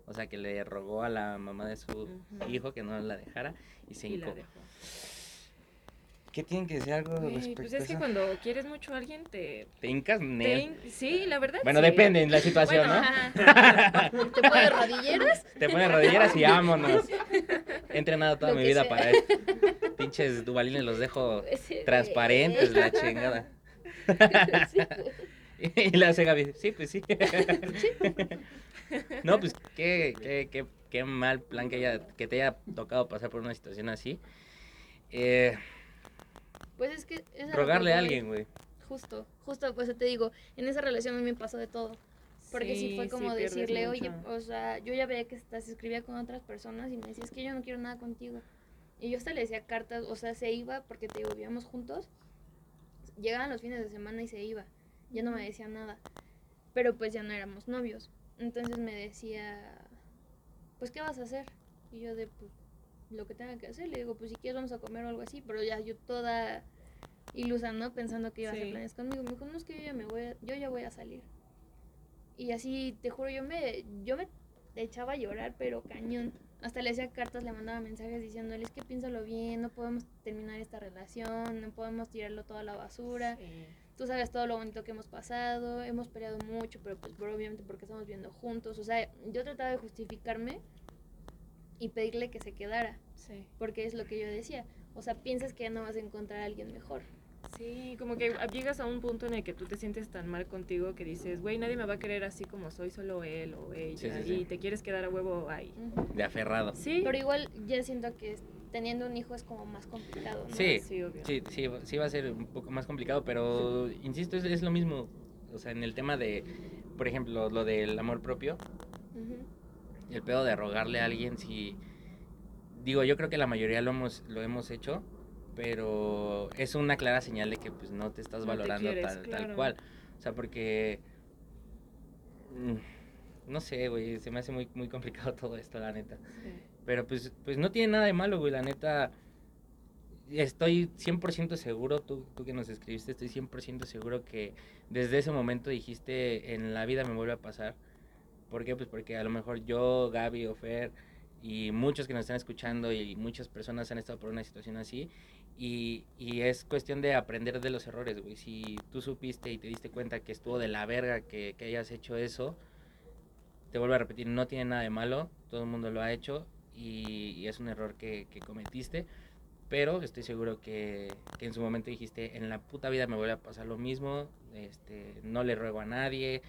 O sea, que le rogó a la mamá de su hijo que no la dejara y se Y la hincó. dejó. ¿Qué tienen que decir algo Güey, respecto pues a es que eso? cuando quieres mucho a alguien te... ¿Te hincas, te in- sí, la verdad Bueno, sí. depende en la situación, Bueno, ¿no? ajá. ¿Te pones rodilleras? Te pones rodilleras y vámonos. He entrenado toda Lo mi vida sea. para esto. Pinches dubalines los dejo transparentes, la chingada. Sí. Y le hace Gaby, sí, pues sí. No, pues qué, qué, qué, qué mal plan que, haya, que te haya tocado pasar por una situación así. Eh, Pues es que... es lo que rogarle a alguien, güey. Justo, justo, pues te digo, en esa relación a mí me pasó de todo. Porque sí, fue como decirle, oye, mucho. o sea, yo ya veía que se escribía con otras personas y me decía, es que yo no quiero nada contigo. Y yo hasta le decía cartas, o sea, se iba porque te digo, vivíamos juntos. Llegaban los fines de semana y se iba. Ya no me decía nada. Pero pues ya no éramos novios. Entonces me decía, pues, ¿qué vas a hacer? Y yo de, pues, lo que tenga que hacer. Le digo, pues, si quieres vamos a comer o algo así. Pero ya yo toda ilusa, ¿no? Pensando que iba a hacer planes conmigo. Me dijo, no, es que yo ya me voy a- yo ya voy a salir. Y así, te juro, yo me, yo me echaba a llorar, pero cañón. Hasta le hacía cartas, le mandaba mensajes diciéndole, es que piénsalo bien, no podemos terminar esta relación, no podemos tirarlo todo a la basura. Sí. Tú sabes todo lo bonito que hemos pasado, hemos peleado mucho, pero pues por- obviamente porque estamos viviendo juntos. O sea, yo trataba de justificarme y pedirle que se quedara, Sí. porque es lo que yo decía. O sea, piensas que ya no vas a encontrar a alguien mejor. Sí, como que llegas a un punto en el que tú te sientes tan mal contigo que dices, güey, nadie me va a querer así como soy, solo él o ella. Sí, sí, sí. Y te quieres quedar a huevo ahí. De aferrado. Sí. Pero igual ya siento que teniendo un hijo es como más complicado, ¿no? Sí, Sí, obvio. sí, sí, sí va a ser un poco más complicado, pero insisto, es, es lo mismo. O sea, en el tema de, por ejemplo, lo del amor propio, Ujú. El pedo de rogarle a alguien, si... Digo, yo creo que la mayoría lo hemos, lo hemos hecho, pero es una clara señal de que pues no te estás No te valorando quieres, tal, tal cual. O sea, porque... mm, No sé, güey, se me hace muy, muy complicado todo esto, la neta. Sí. Pero pues, pues no tiene nada de malo, güey, la neta. Estoy 100% seguro, tú, tú que nos escribiste, estoy 100% seguro que desde ese momento dijiste, en la vida me vuelve a pasar. ¿Por qué? Pues porque a lo mejor yo, Gaby, Ofer y muchos que nos están escuchando y muchas personas han estado por una situación así. Y, y es cuestión de aprender de los errores, güey. Si tú supiste y te diste cuenta que estuvo de la verga que, que hayas hecho eso, te vuelvo a repetir, no tiene nada de malo, todo el mundo lo ha hecho y, y es un error que, que cometiste, pero estoy seguro que, que en su momento dijiste, en la puta vida me vuelve a pasar lo mismo, este, no le ruego a nadie,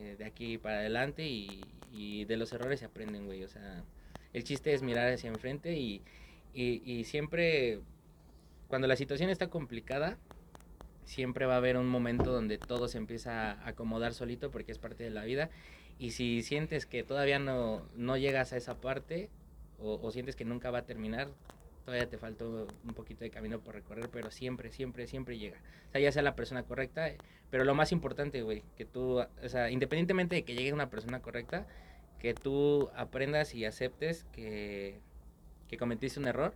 eh, de aquí para adelante y, y de los errores se aprenden, güey, o sea, el chiste es mirar hacia enfrente y, y, y siempre, cuando la situación está complicada, siempre va a haber un momento donde todo se empieza a acomodar solito porque es parte de la vida y si sientes que todavía no, no llegas a esa parte o, o sientes que nunca va a terminar, todavía te falta un poquito de camino por recorrer, pero siempre, siempre, siempre llega. O sea, ya sea la persona correcta, eh, pero lo más importante, güey, que tú, o sea, independientemente de que llegue una persona correcta, que tú aprendas y aceptes que, que cometiste un error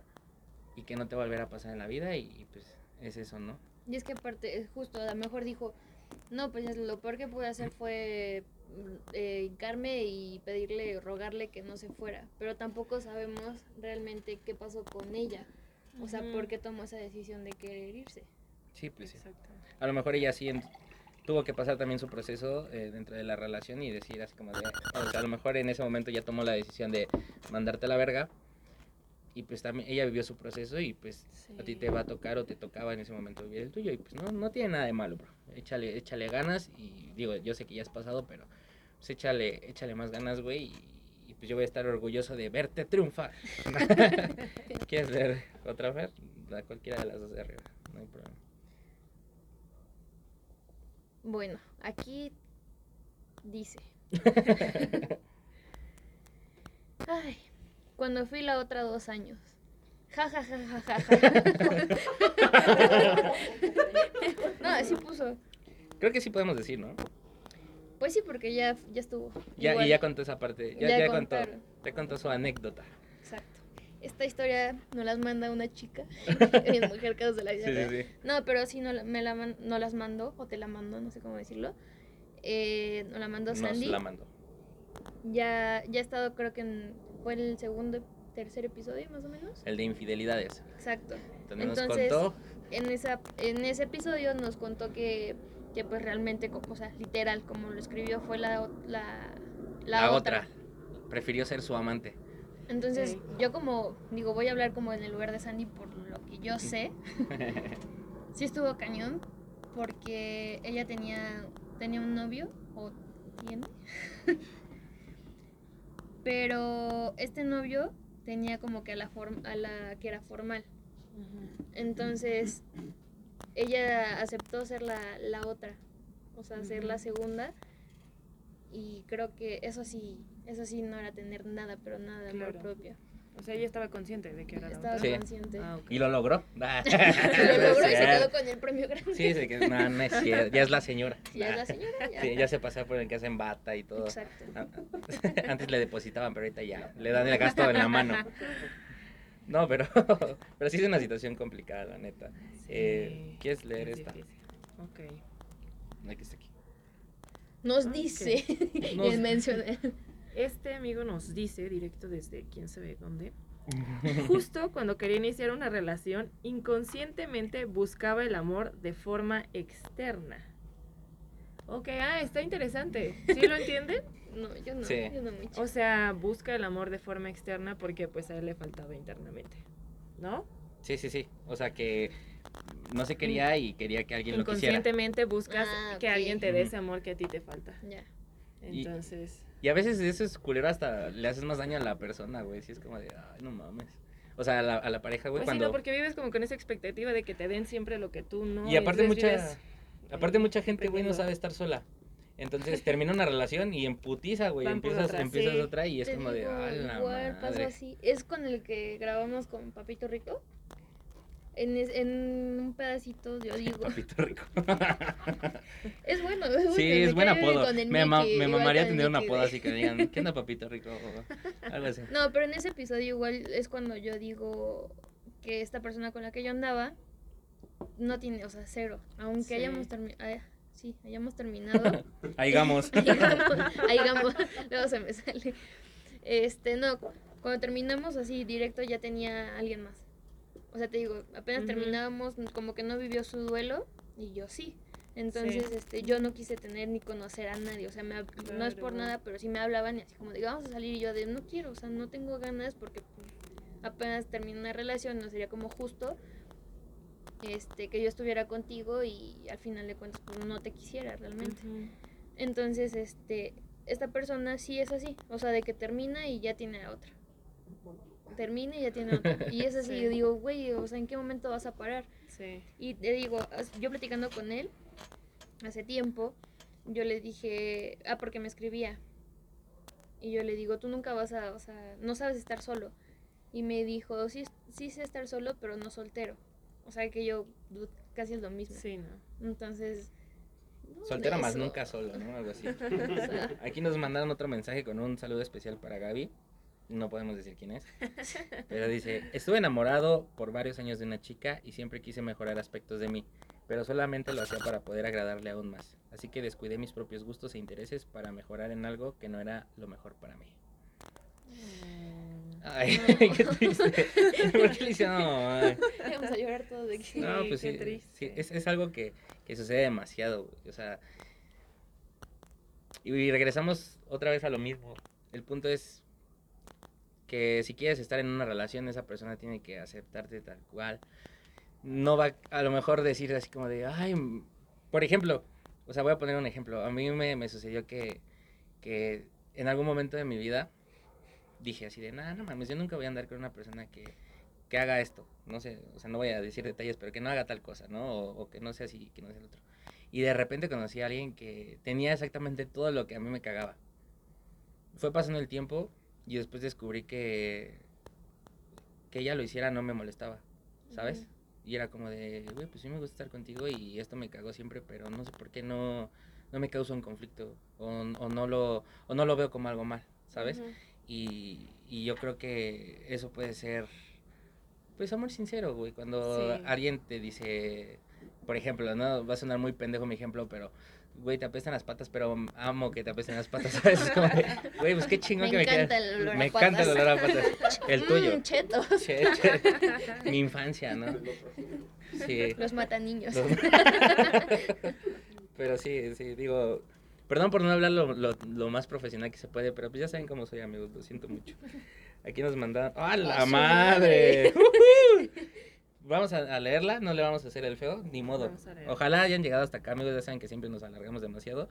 y que no te va a pasar en la vida y, pues es eso, ¿no? Y es que aparte, es justo, a lo mejor dijo, no, pues lo peor que pude hacer fue eh, hincarme y pedirle, rogarle que no se fuera. Pero tampoco sabemos realmente qué pasó con ella. O sea, por qué tomó esa decisión de querer irse. Sí, pues sí. Exacto. A lo mejor ella sí en- tuvo que pasar también su proceso eh, dentro de la relación y decir así como de, o sea, a lo mejor en ese momento ya tomó la decisión de mandarte a la verga y pues también ella vivió su proceso y pues a ti te va a tocar o te tocaba en ese momento vivir el tuyo y pues no, no tiene nada de malo, bro. Échale, échale ganas y digo, yo sé que ya has pasado, pero pues échale, échale más ganas, güey, y, y, pues yo voy a estar orgulloso de verte triunfar. ¿Quieres ver otra vez? La cualquiera de las dos de arriba, no hay problema. Bueno, aquí dice. Ay, cuando fui la otra dos años. Ja, ja, ja, ja, ja, ja. no, así puso. Creo que sí podemos decir, ¿no? Pues sí, porque ya, ya estuvo. Ya, Igual. y ya contó esa parte, ya, Ya ya contó, ya contó su anécdota. Exacto. Esta historia nos las manda una chica en Mujer Casos de la Vida Sí, sí, Real. sí. No, pero sí no, me la no las mandó, o te la mandó, no sé cómo decirlo. Eh, nos la mandó Nos Sandy. la mandó. Ya, ya ha estado, creo que en, fue el segundo, tercer episodio más o menos. El de infidelidades. Exacto. Nos Entonces, contó, En, esa, en ese episodio nos contó que, que pues realmente, o sea, literal, como lo escribió, fue la, la, la, la, otra. otra. Prefirió ser su amante. Entonces, Sí. yo como, digo, voy a hablar como en el lugar de Sandy por lo que yo sé. sí estuvo cañón, porque ella tenía, tenía un novio, o tiene. Pero este novio tenía como que a la, a la que era formal. Entonces, ella aceptó ser la, la otra, o sea, ser la segunda. Y creo que eso sí, eso sí no era tener nada, pero nada de amor propio. O sea, ella estaba consciente de que era la Estaba otra. Consciente. Ah, ok. Y lo logró. Ah, Lo logró y se quedó con el premio grande. Sí, sí, que no, no es cierto. Ya es la señora. Ya es la señora, ya. Sí, ya se pasa por el que hacen bata y todo. Exacto. Ah, Antes le depositaban, pero ahorita ya le dan el gasto en la mano. No, pero, pero sí es una situación complicada, la neta. Eh, Sí, ¿Quieres leer es esta? difícil. Ok. Aquí está aquí. Nos Ah, dice, y Nos- él mencioné. Este amigo nos dice, directo desde quién sabe dónde, justo cuando quería iniciar una relación, inconscientemente buscaba el amor de forma externa. Ok, ah, está interesante. ¿Sí lo entienden? No, yo no, Sí. yo no mucho. O sea, busca el amor de forma externa porque pues a él le faltaba internamente. ¿No? Sí, sí, sí. O sea que no se quería y quería que alguien lo quisiera. Inconscientemente buscas Ah, que alguien te dé ese amor que a ti te falta. Ya. Y- Entonces, Y a veces eso es culero hasta le haces más daño a la persona, güey. Si es como de, ay, no mames. O sea, a la, a la pareja, güey, pues sí, cuando... no, porque vives como con esa expectativa de que te den siempre lo que tú no. y aparte mucha... vives, Aparte eh, mucha gente, güey, no sabe estar sola. Entonces termina una relación y en putiza, güey. Empiezas, otra, empiezas sí. otra y es Te como de, digo, ah, la igual pasó así. Es con el que grabamos con Papito Rico. En, es- en un pedacito, yo digo. Papito rico. Es bueno. sí, es me buen apodo. Me, ma- me mamaría tener un Mickey apodo de- así que digan, ¿qué onda, papito rico? O algo así. No, pero en ese episodio igual es cuando yo digo que esta persona con la que yo andaba no tiene, o sea, cero. Aunque Sí. hayamos terminado. sí, hayamos terminado. Ahí vamos, luego se me sale. Este, no, cuando terminamos así directo ya tenía alguien más. O sea, te digo, apenas terminábamos, como que no vivió su duelo y yo sí. Entonces, Sí. este, yo no quise tener ni conocer a nadie, o sea, me no es por nada, pero sí me hablaban y así como de, vamos a salir y yo de, no quiero, o sea, no tengo ganas porque pues, apenas terminé una relación, no sería como justo este que yo estuviera contigo y al final de cuentas pues, no te quisiera realmente. Entonces, este, esta persona sí es así, o sea, de que termina y ya tiene a otra. Termina y ya tiene otra. Y es así, Sí. yo digo, güey, o sea, ¿en qué momento vas a parar? Sí. Y te digo, yo platicando con él hace tiempo, yo le dije, ah, porque me escribía. Y yo le digo, tú nunca vas a, o sea, no sabes estar solo. Y me dijo, sí, sí sé estar solo, pero no soltero. O sea, que yo casi es lo mismo. Sí, no. Entonces... Soltero más nunca solo, ¿no? Algo así. Aquí nos mandaron otro mensaje con un saludo especial para Gaby. No podemos decir quién es. Pero dice, estuve enamorado por varios años de una chica y siempre quise mejorar aspectos de mí, pero solamente lo hacía para poder agradarle aún más. Así que descuidé mis propios gustos e intereses para mejorar en algo que no era lo mejor para mí. Ay, qué triste. ¿Por qué le hice no? Ay. Vamos a llorar todos de aquí. No, pues qué sí, triste. sí, es, es algo que, que sucede demasiado, güey, O sea, y regresamos otra vez a lo mismo. El punto es que si quieres estar en una relación, esa persona tiene que aceptarte tal cual. No va a lo mejor decir así como de, ay, m-". por ejemplo, o sea, voy a poner un ejemplo. A mí me, me sucedió que, que en algún momento de mi vida dije así de, nada, no mames, yo nunca voy a andar con una persona que, que haga esto. No sé, o sea, no voy a decir detalles, pero que no haga tal cosa, ¿no? O, o que no sea así, que no sea el otro. Y de repente conocí a alguien que tenía exactamente todo lo que a mí me cagaba. Fue pasando el tiempo y después descubrí que que ella lo hiciera no me molestaba, ¿sabes? Y era como de, güey, pues sí me gusta estar contigo y esto me cagó siempre, pero no sé por qué no, no me causa un conflicto o, o no lo, o no lo veo como algo mal, ¿sabes? Y, y yo creo que eso puede ser, pues, amor sincero, güey. Cuando Sí. alguien te dice, por ejemplo, ¿no? Va a sonar muy pendejo mi ejemplo, pero, güey, te apestan las patas, pero amo que te apesten las patas, ¿sabes? Es como, de, güey, pues qué chingón Me que me encanta quieras. el olor a Me encanta el olor a patas. El Mm, tuyo. chetos. Che, che. Mi infancia, ¿no? Sí. Los mataniños. Los- pero sí, sí, digo, perdón por no hablar lo, lo- lo más profesional que se puede, pero pues ya saben cómo soy, amigos, lo siento mucho. Aquí nos mandaron, ¡ah, la ¡A su madre! Vamos a, a leerla, no le vamos a hacer el feo, ni modo. Ojalá hayan llegado hasta acá, amigos, ya saben que siempre nos alargamos demasiado.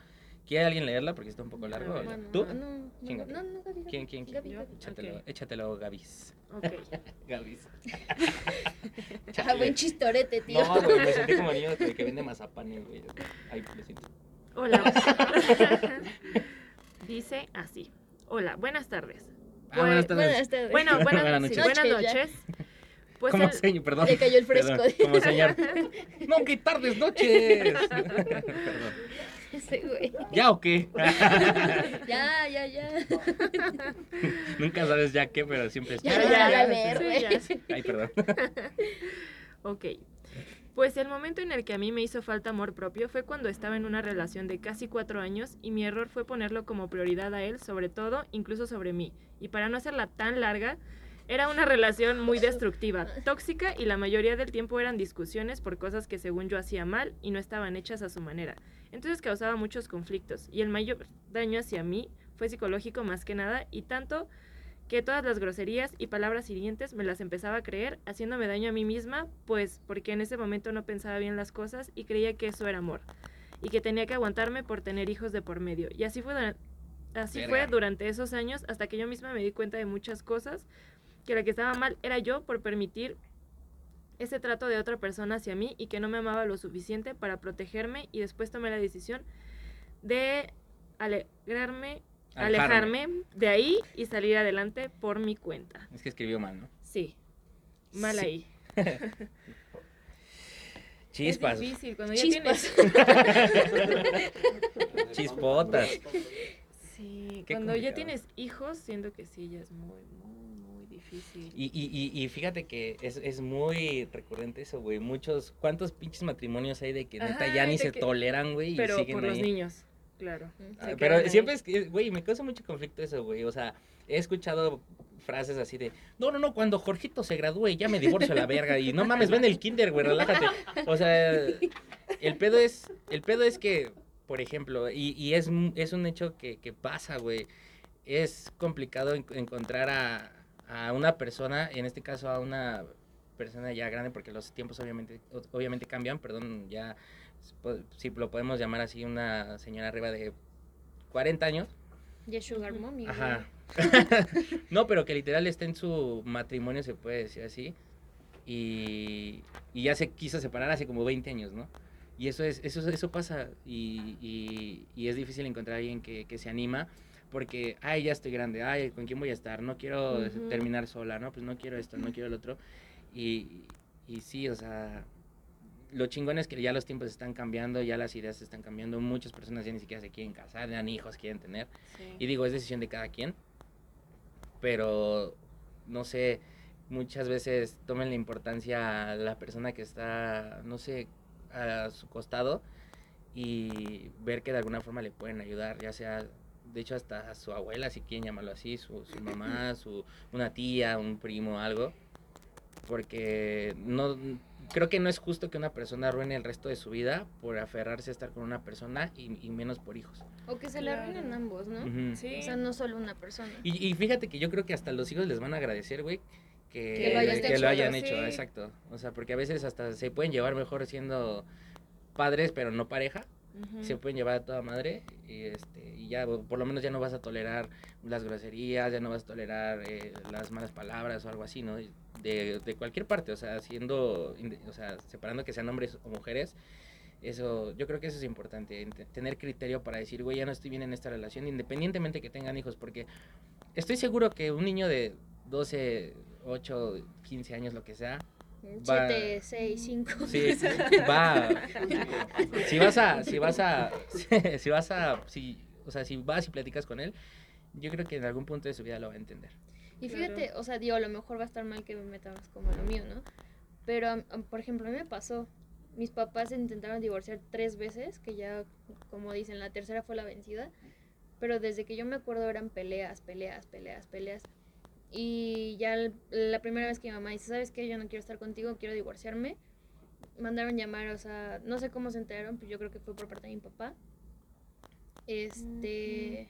¿Quiere alguien leerla? Porque está un poco largo. ¿Tú? No, no, Chingate. no, no, Gaby, Gaby. ¿Quién, quién, quién? Gaby. Échatelo, Ok. échatelo, Gavis. Ok. Gavis. Ah, buen chistorete, tío. No, güey, me sentí como niño que, que vende mazapanes, güey. Ay, lo siento. Hola. Dice así. Hola, buenas tardes. Ah, buenas tardes. Buenas tardes. Bueno, buenas, Buenas noches. Buenas noches. Pues como el- señor, perdón. Le cayó el fresco. Perdón, como señor. No, qué tardes noches. Perdón. Ese güey. ¿Ya o qué? Ya, ya, ya. Nunca sabes ya qué, pero siempre es. Ya, Ya, ya, güey. sí, ya. Ay, perdón. Ok. Pues el momento en el que a mí me hizo falta amor propio fue cuando estaba en una relación de casi cuatro años y mi error fue ponerlo como prioridad a él, sobre todo, incluso sobre mí. Y para no hacerla tan larga, era una relación muy destructiva, tóxica y la mayoría del tiempo eran discusiones por cosas que según yo hacía mal y no estaban hechas a su manera. Entonces causaba muchos conflictos y el mayor daño hacia mí fue psicológico más que nada y tanto que todas las groserías y palabras hirientes me las empezaba a creer, haciéndome daño a mí misma, pues porque en ese momento no pensaba bien las cosas y creía que eso era amor, y que tenía que aguantarme por tener hijos de por medio. Y así fue, así fue durante esos años hasta que yo misma me di cuenta de muchas cosas, que la que estaba mal era yo por permitir ese trato de otra persona hacia mí y que no me amaba lo suficiente para protegerme y después tomé la decisión de alegrarme alejarme de ahí y salir adelante por mi cuenta. Es que escribió mal, ¿no? Sí. Mal Sí. ahí. Chispas. Es difícil cuando ya Chispas. tienes Chispotas. Sí, Qué cuando ya tienes hijos, siento que sí ya es muy muy muy difícil. Y, y, y, y fíjate que es, es muy recurrente eso, güey. Muchos, ¿cuántos pinches matrimonios hay de que neta Ajá, ya ni se que- toleran, güey? y Pero siguen por los ahí? niños, claro. Ah, Pero ahí. siempre es que, güey, me causa mucho conflicto eso, güey. O sea, he escuchado frases así de, no, no, no, cuando Jorgito se gradúe ya me divorcio a la verga. Y no mames, ven el kinder, güey, relájate. O sea, el pedo es, el pedo es que, por ejemplo, y, y es, un- es un hecho que, que pasa, güey. Es complicado en- encontrar a, a una persona, en este caso a una persona ya grande, porque los tiempos obviamente, obviamente cambian, perdón, ya, si lo podemos llamar así, una señora arriba de 40 años. Ya Sugar Mommy. Ajá. no, pero que literal está en su matrimonio, se puede decir así. Y, y ya se quiso separar hace como 20 años, ¿no? Y eso es eso eso pasa y, y- y es difícil encontrar a alguien que, que se anima porque, ay, ya estoy grande, ay, ¿con quién voy a estar? No quiero terminar sola, ¿no? Pues no quiero esto, no quiero el otro. Y, y sí, o sea, lo chingón es que ya los tiempos están cambiando, ya las ideas están cambiando, muchas personas ya ni siquiera se quieren casar, ya ni hijos quieren tener. Sí. Y digo, es decisión de cada quien. Pero, no sé, muchas veces tomen la importancia a la persona que está, no sé, a su costado y ver que de alguna forma le pueden ayudar, ya sea, de hecho, hasta a su abuela, si quieren llamarlo así, su, su mamá, su, una tía, un primo, algo. Porque no, creo que no es justo que una persona arruine el resto de su vida por aferrarse a estar con una persona y, y menos por hijos. O que se le arruinen ambos, ¿no? Sí. O sea, no solo una persona. Y, y fíjate que yo creo que hasta los hijos les van a agradecer, güey, que, Que lo hayas que hecho, lo hayan sí. hecho, exacto. O sea, porque a veces hasta se pueden llevar mejor siendo padres, pero no pareja. Se pueden llevar a toda madre y, este, y ya, por lo menos ya no vas a tolerar las groserías, ya no vas a tolerar eh, las malas palabras o algo así, ¿no? De, de cualquier parte, o sea, inde- o sea, separando que sean hombres o mujeres. Eso, yo creo que eso es importante, tener criterio para decir, güey, ya no estoy bien en esta relación, independientemente que tengan hijos, porque estoy seguro que un niño de 12, 8, 15 años, lo que sea, Va- 7, 6, 5. sí, va, si vas a, si vas a, si vas a, si, o sea, si vas y platicas con él, yo creo que en algún punto de su vida lo va a entender. Y Claro. fíjate, o sea, digo, a lo mejor va a estar mal que me meta más como lo mío, ¿no? Pero, por ejemplo, a mí me pasó. Mis papás se intentaron divorciar tres veces, que ya, como dicen, la tercera fue la vencida. Pero desde que yo me acuerdo eran peleas, peleas, peleas, peleas. Y ya la primera vez que mi mamá dice, ¿sabes qué? Yo no quiero estar contigo, quiero divorciarme. Mandaron llamar, o sea, no sé cómo se enteraron, pero yo creo que fue por parte de mi papá. Este,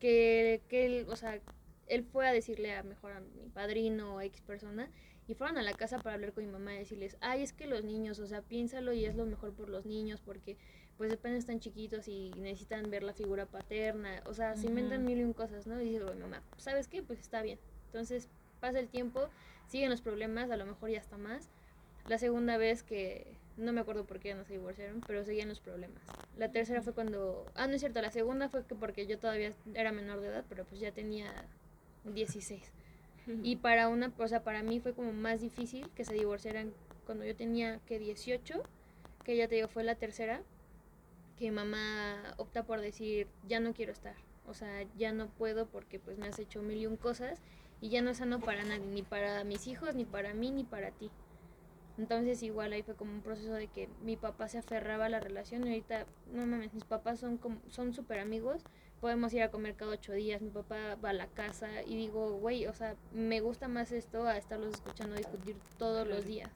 que, que él, o sea, él fue a decirle a mejor a mi padrino o X persona y fueron a la casa para hablar con mi mamá y decirles, ay, es que los niños, o sea, piénsalo y es lo mejor por los niños porque pues apenas están chiquitos y necesitan ver la figura paterna, o sea, se inventan mil y un cosas, ¿no? Y dice mi mamá, ¿sabes qué? Pues está bien. Entonces pasa el tiempo, siguen los problemas, a lo mejor ya está más, La segunda vez que no me acuerdo por qué ya no se divorciaron, pero seguían los problemas. La tercera fue cuando, ah, no es cierto, la segunda fue que porque yo todavía era menor de edad, pero pues ya tenía 16. Y para una, o sea, para mí fue como más difícil que se divorciaran cuando yo tenía que 18, que ya te digo, fue la tercera, que mamá opta por decir, ya no quiero estar. O sea, ya no puedo porque pues me has hecho mil y un cosas y ya no es sano para nadie, ni para mis hijos, ni para mí, ni para ti. Entonces igual ahí fue como un proceso de que mi papá se aferraba a la relación y ahorita, no mames, mis papás son como, son súper amigos, podemos ir a comer cada ocho días, mi papá va a la casa y digo, güey, o sea, me gusta más esto a estarlos escuchando discutir todos los días.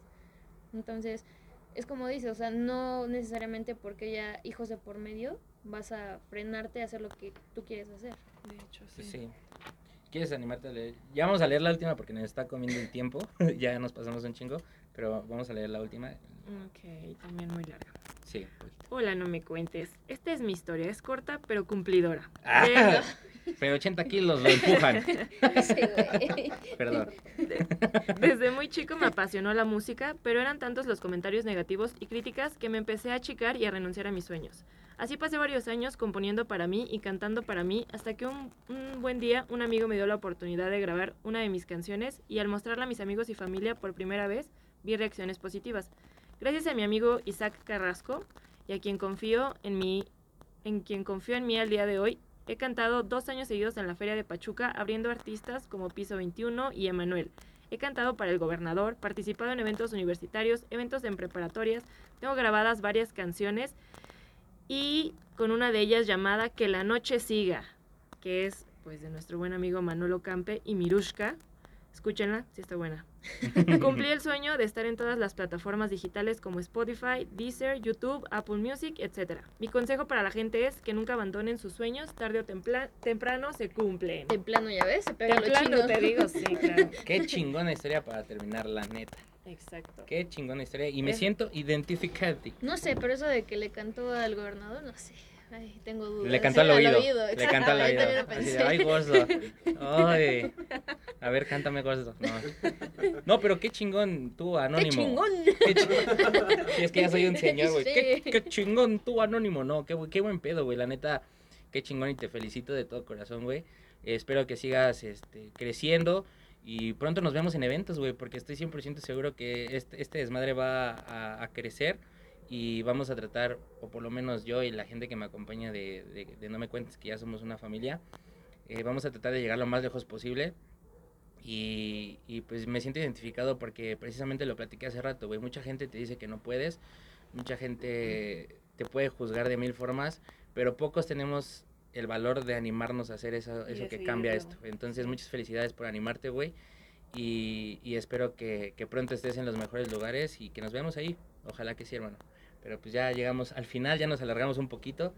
Entonces, es como dice, o sea, no necesariamente porque haya hijos de por medio vas a frenarte a hacer lo que tú quieres hacer. De hecho, sí. Sí. ¿Quieres animarte a leer? Ya vamos a leer la última porque nos está comiendo el tiempo. ya nos pasamos un chingo. Pero vamos a leer la última. Ok, también muy larga. Sí. Hola, no me cuentes. Esta es mi historia. Es corta, pero cumplidora. Ah, pero 80 kilos lo empujan. Sí, güey. Perdón. Desde muy chico me apasionó la música, pero eran tantos los comentarios negativos y críticas que me empecé a achicar y a renunciar a mis sueños. Así pasé varios años componiendo para mí y cantando para mí, hasta que un, buen día un amigo me dio la oportunidad de grabar una de mis canciones y al mostrarla a mis amigos y familia por primera vez, vi reacciones positivas. Gracias a mi amigo Isaac Carrasco y a quien confío en mí, en quien confío en mí al día de hoy, he cantado dos años seguidos en la Feria de Pachuca abriendo artistas como Piso 21 y Emanuel. He cantado para el gobernador, participado en eventos universitarios, eventos en preparatorias, tengo grabadas varias canciones y con una de ellas llamada Que la noche siga, que es pues de nuestro buen amigo Manolo Campe y Mirushka. Escúchenla, si está buena. Cumplí el sueño de estar en todas las plataformas digitales como Spotify, Deezer, YouTube, Apple Music, etc. Mi consejo para la gente es que nunca abandonen sus sueños, tarde o templa- temprano se cumplen. Templano, ya ves, se pega lo Temprano, chino. te digo, sí, claro. Qué chingona historia para terminar, la neta. Exacto. Qué chingona historia. Y me Es- siento identificado. No sé, pero eso de que le cantó al gobernador, no sé. Ay, tengo dudas. Le cantó al Sí, oído. Le cantó al oído. Así de, ay, gordo. Ay. A ver, cántame, gordo. No. No, pero qué chingón tú, ¡Qué anónimo. chingón! Qué chi- Sí, es que ya soy un señor, güey. Qué, Sí. qué chingón tú, anónimo. No, qué, qué buen pedo, güey. La neta, qué chingón y te felicito de todo corazón, güey. Espero que sigas este, creciendo y pronto nos vemos en eventos, güey, porque estoy 100% seguro que este, este desmadre va a, a crecer y vamos a tratar, o por lo menos yo y la gente que me acompaña de, de- No Me Cuentes, que ya somos una familia, eh, vamos a tratar de llegar lo más lejos posible. Y, y, pues me siento identificado porque precisamente lo platiqué hace rato, güey. Mucha gente te dice que no puedes, mucha gente te puede juzgar de mil formas, pero pocos tenemos el valor de animarnos a hacer eso, Y eso que cambia esto. Entonces, muchas felicidades por animarte, güey. Y, y espero que, que pronto estés en los mejores lugares y que nos veamos ahí. Ojalá que sí, hermano. Pero pues ya llegamos al final, ya nos alargamos un poquito.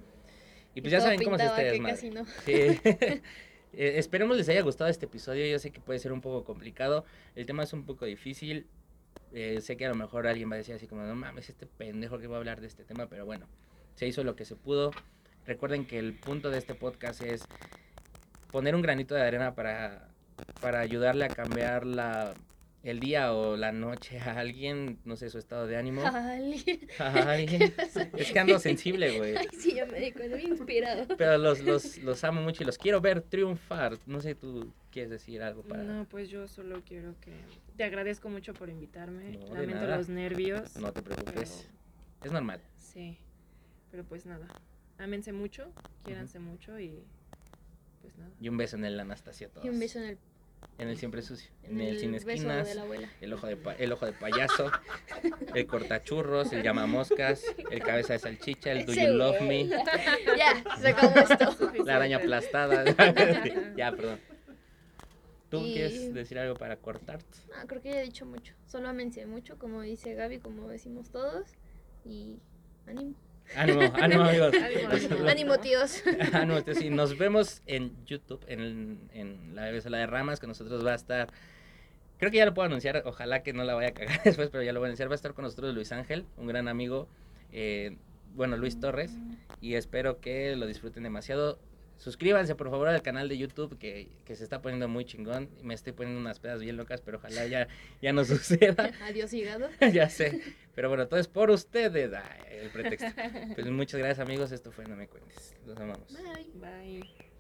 Y pues ya todo saben cómo es pintaba que desmadre. casi no. Sí. Eh, esperemos les haya gustado este episodio. Yo sé que puede ser un poco complicado. El tema es un poco difícil. Eh, sé que a lo mejor alguien va a decir así como, no mames, este pendejo que va a hablar de este tema, pero bueno, se hizo lo que se pudo. Recuerden que el punto de este podcast es poner un granito de arena para, para ayudarle a cambiar la, el día o la noche a alguien, no sé, su estado de ánimo. Alguien. A alguien. Es que ando sensible, güey. Ay, sí, ya me di cuenta, bien inspirado. Pero los, los, los amo mucho y los quiero ver triunfar. No sé, tú quieres decir algo para... No, pues yo solo quiero que... Te agradezco mucho por invitarme. No, de Lamento nada. los nervios. No te preocupes. Es normal. Sí, pero pues nada. Ámense mucho, quiéranse mucho y pues nada. Y un beso en el Anastasia a todos. Y un beso en el, En el siempre sucio. en En el sin beso esquinas. de la abuela. El ojo de, pa- el ojo de payaso. el cortachurros. El llamamoscas. El cabeza de salchicha. El do you love me. Ya, se acabó esto. La araña aplastada. ya, perdón. ¿Tú Y- quieres decir algo para cortarte? Ah, creo que ya he dicho mucho. Solo amense mucho, como dice Gaby, como decimos todos. Y ánimo. Ánimo, ánimo amigos. Ánimo, ánimo. Ánimo, tíos. Sí, nos vemos en YouTube, en, en la Besola de Ramas, que nosotros va a estar. Creo que ya lo puedo anunciar, ojalá que no la vaya a cagar después, pero ya lo voy a anunciar. Va a estar con nosotros Luis Ángel, un gran amigo, eh, bueno, Luis Torres, y espero que lo disfruten demasiado. Suscríbanse por favor al canal de YouTube que, que se está poniendo muy chingón. Me estoy poniendo unas pedas bien locas, pero ojalá ya, ya no suceda. Adiós, hígado. ya sé. Pero bueno, todo es por ustedes. Ay, el pretexto. Pues muchas gracias amigos. Esto fue No Me Cuentes. Los amamos. Bye. Bye.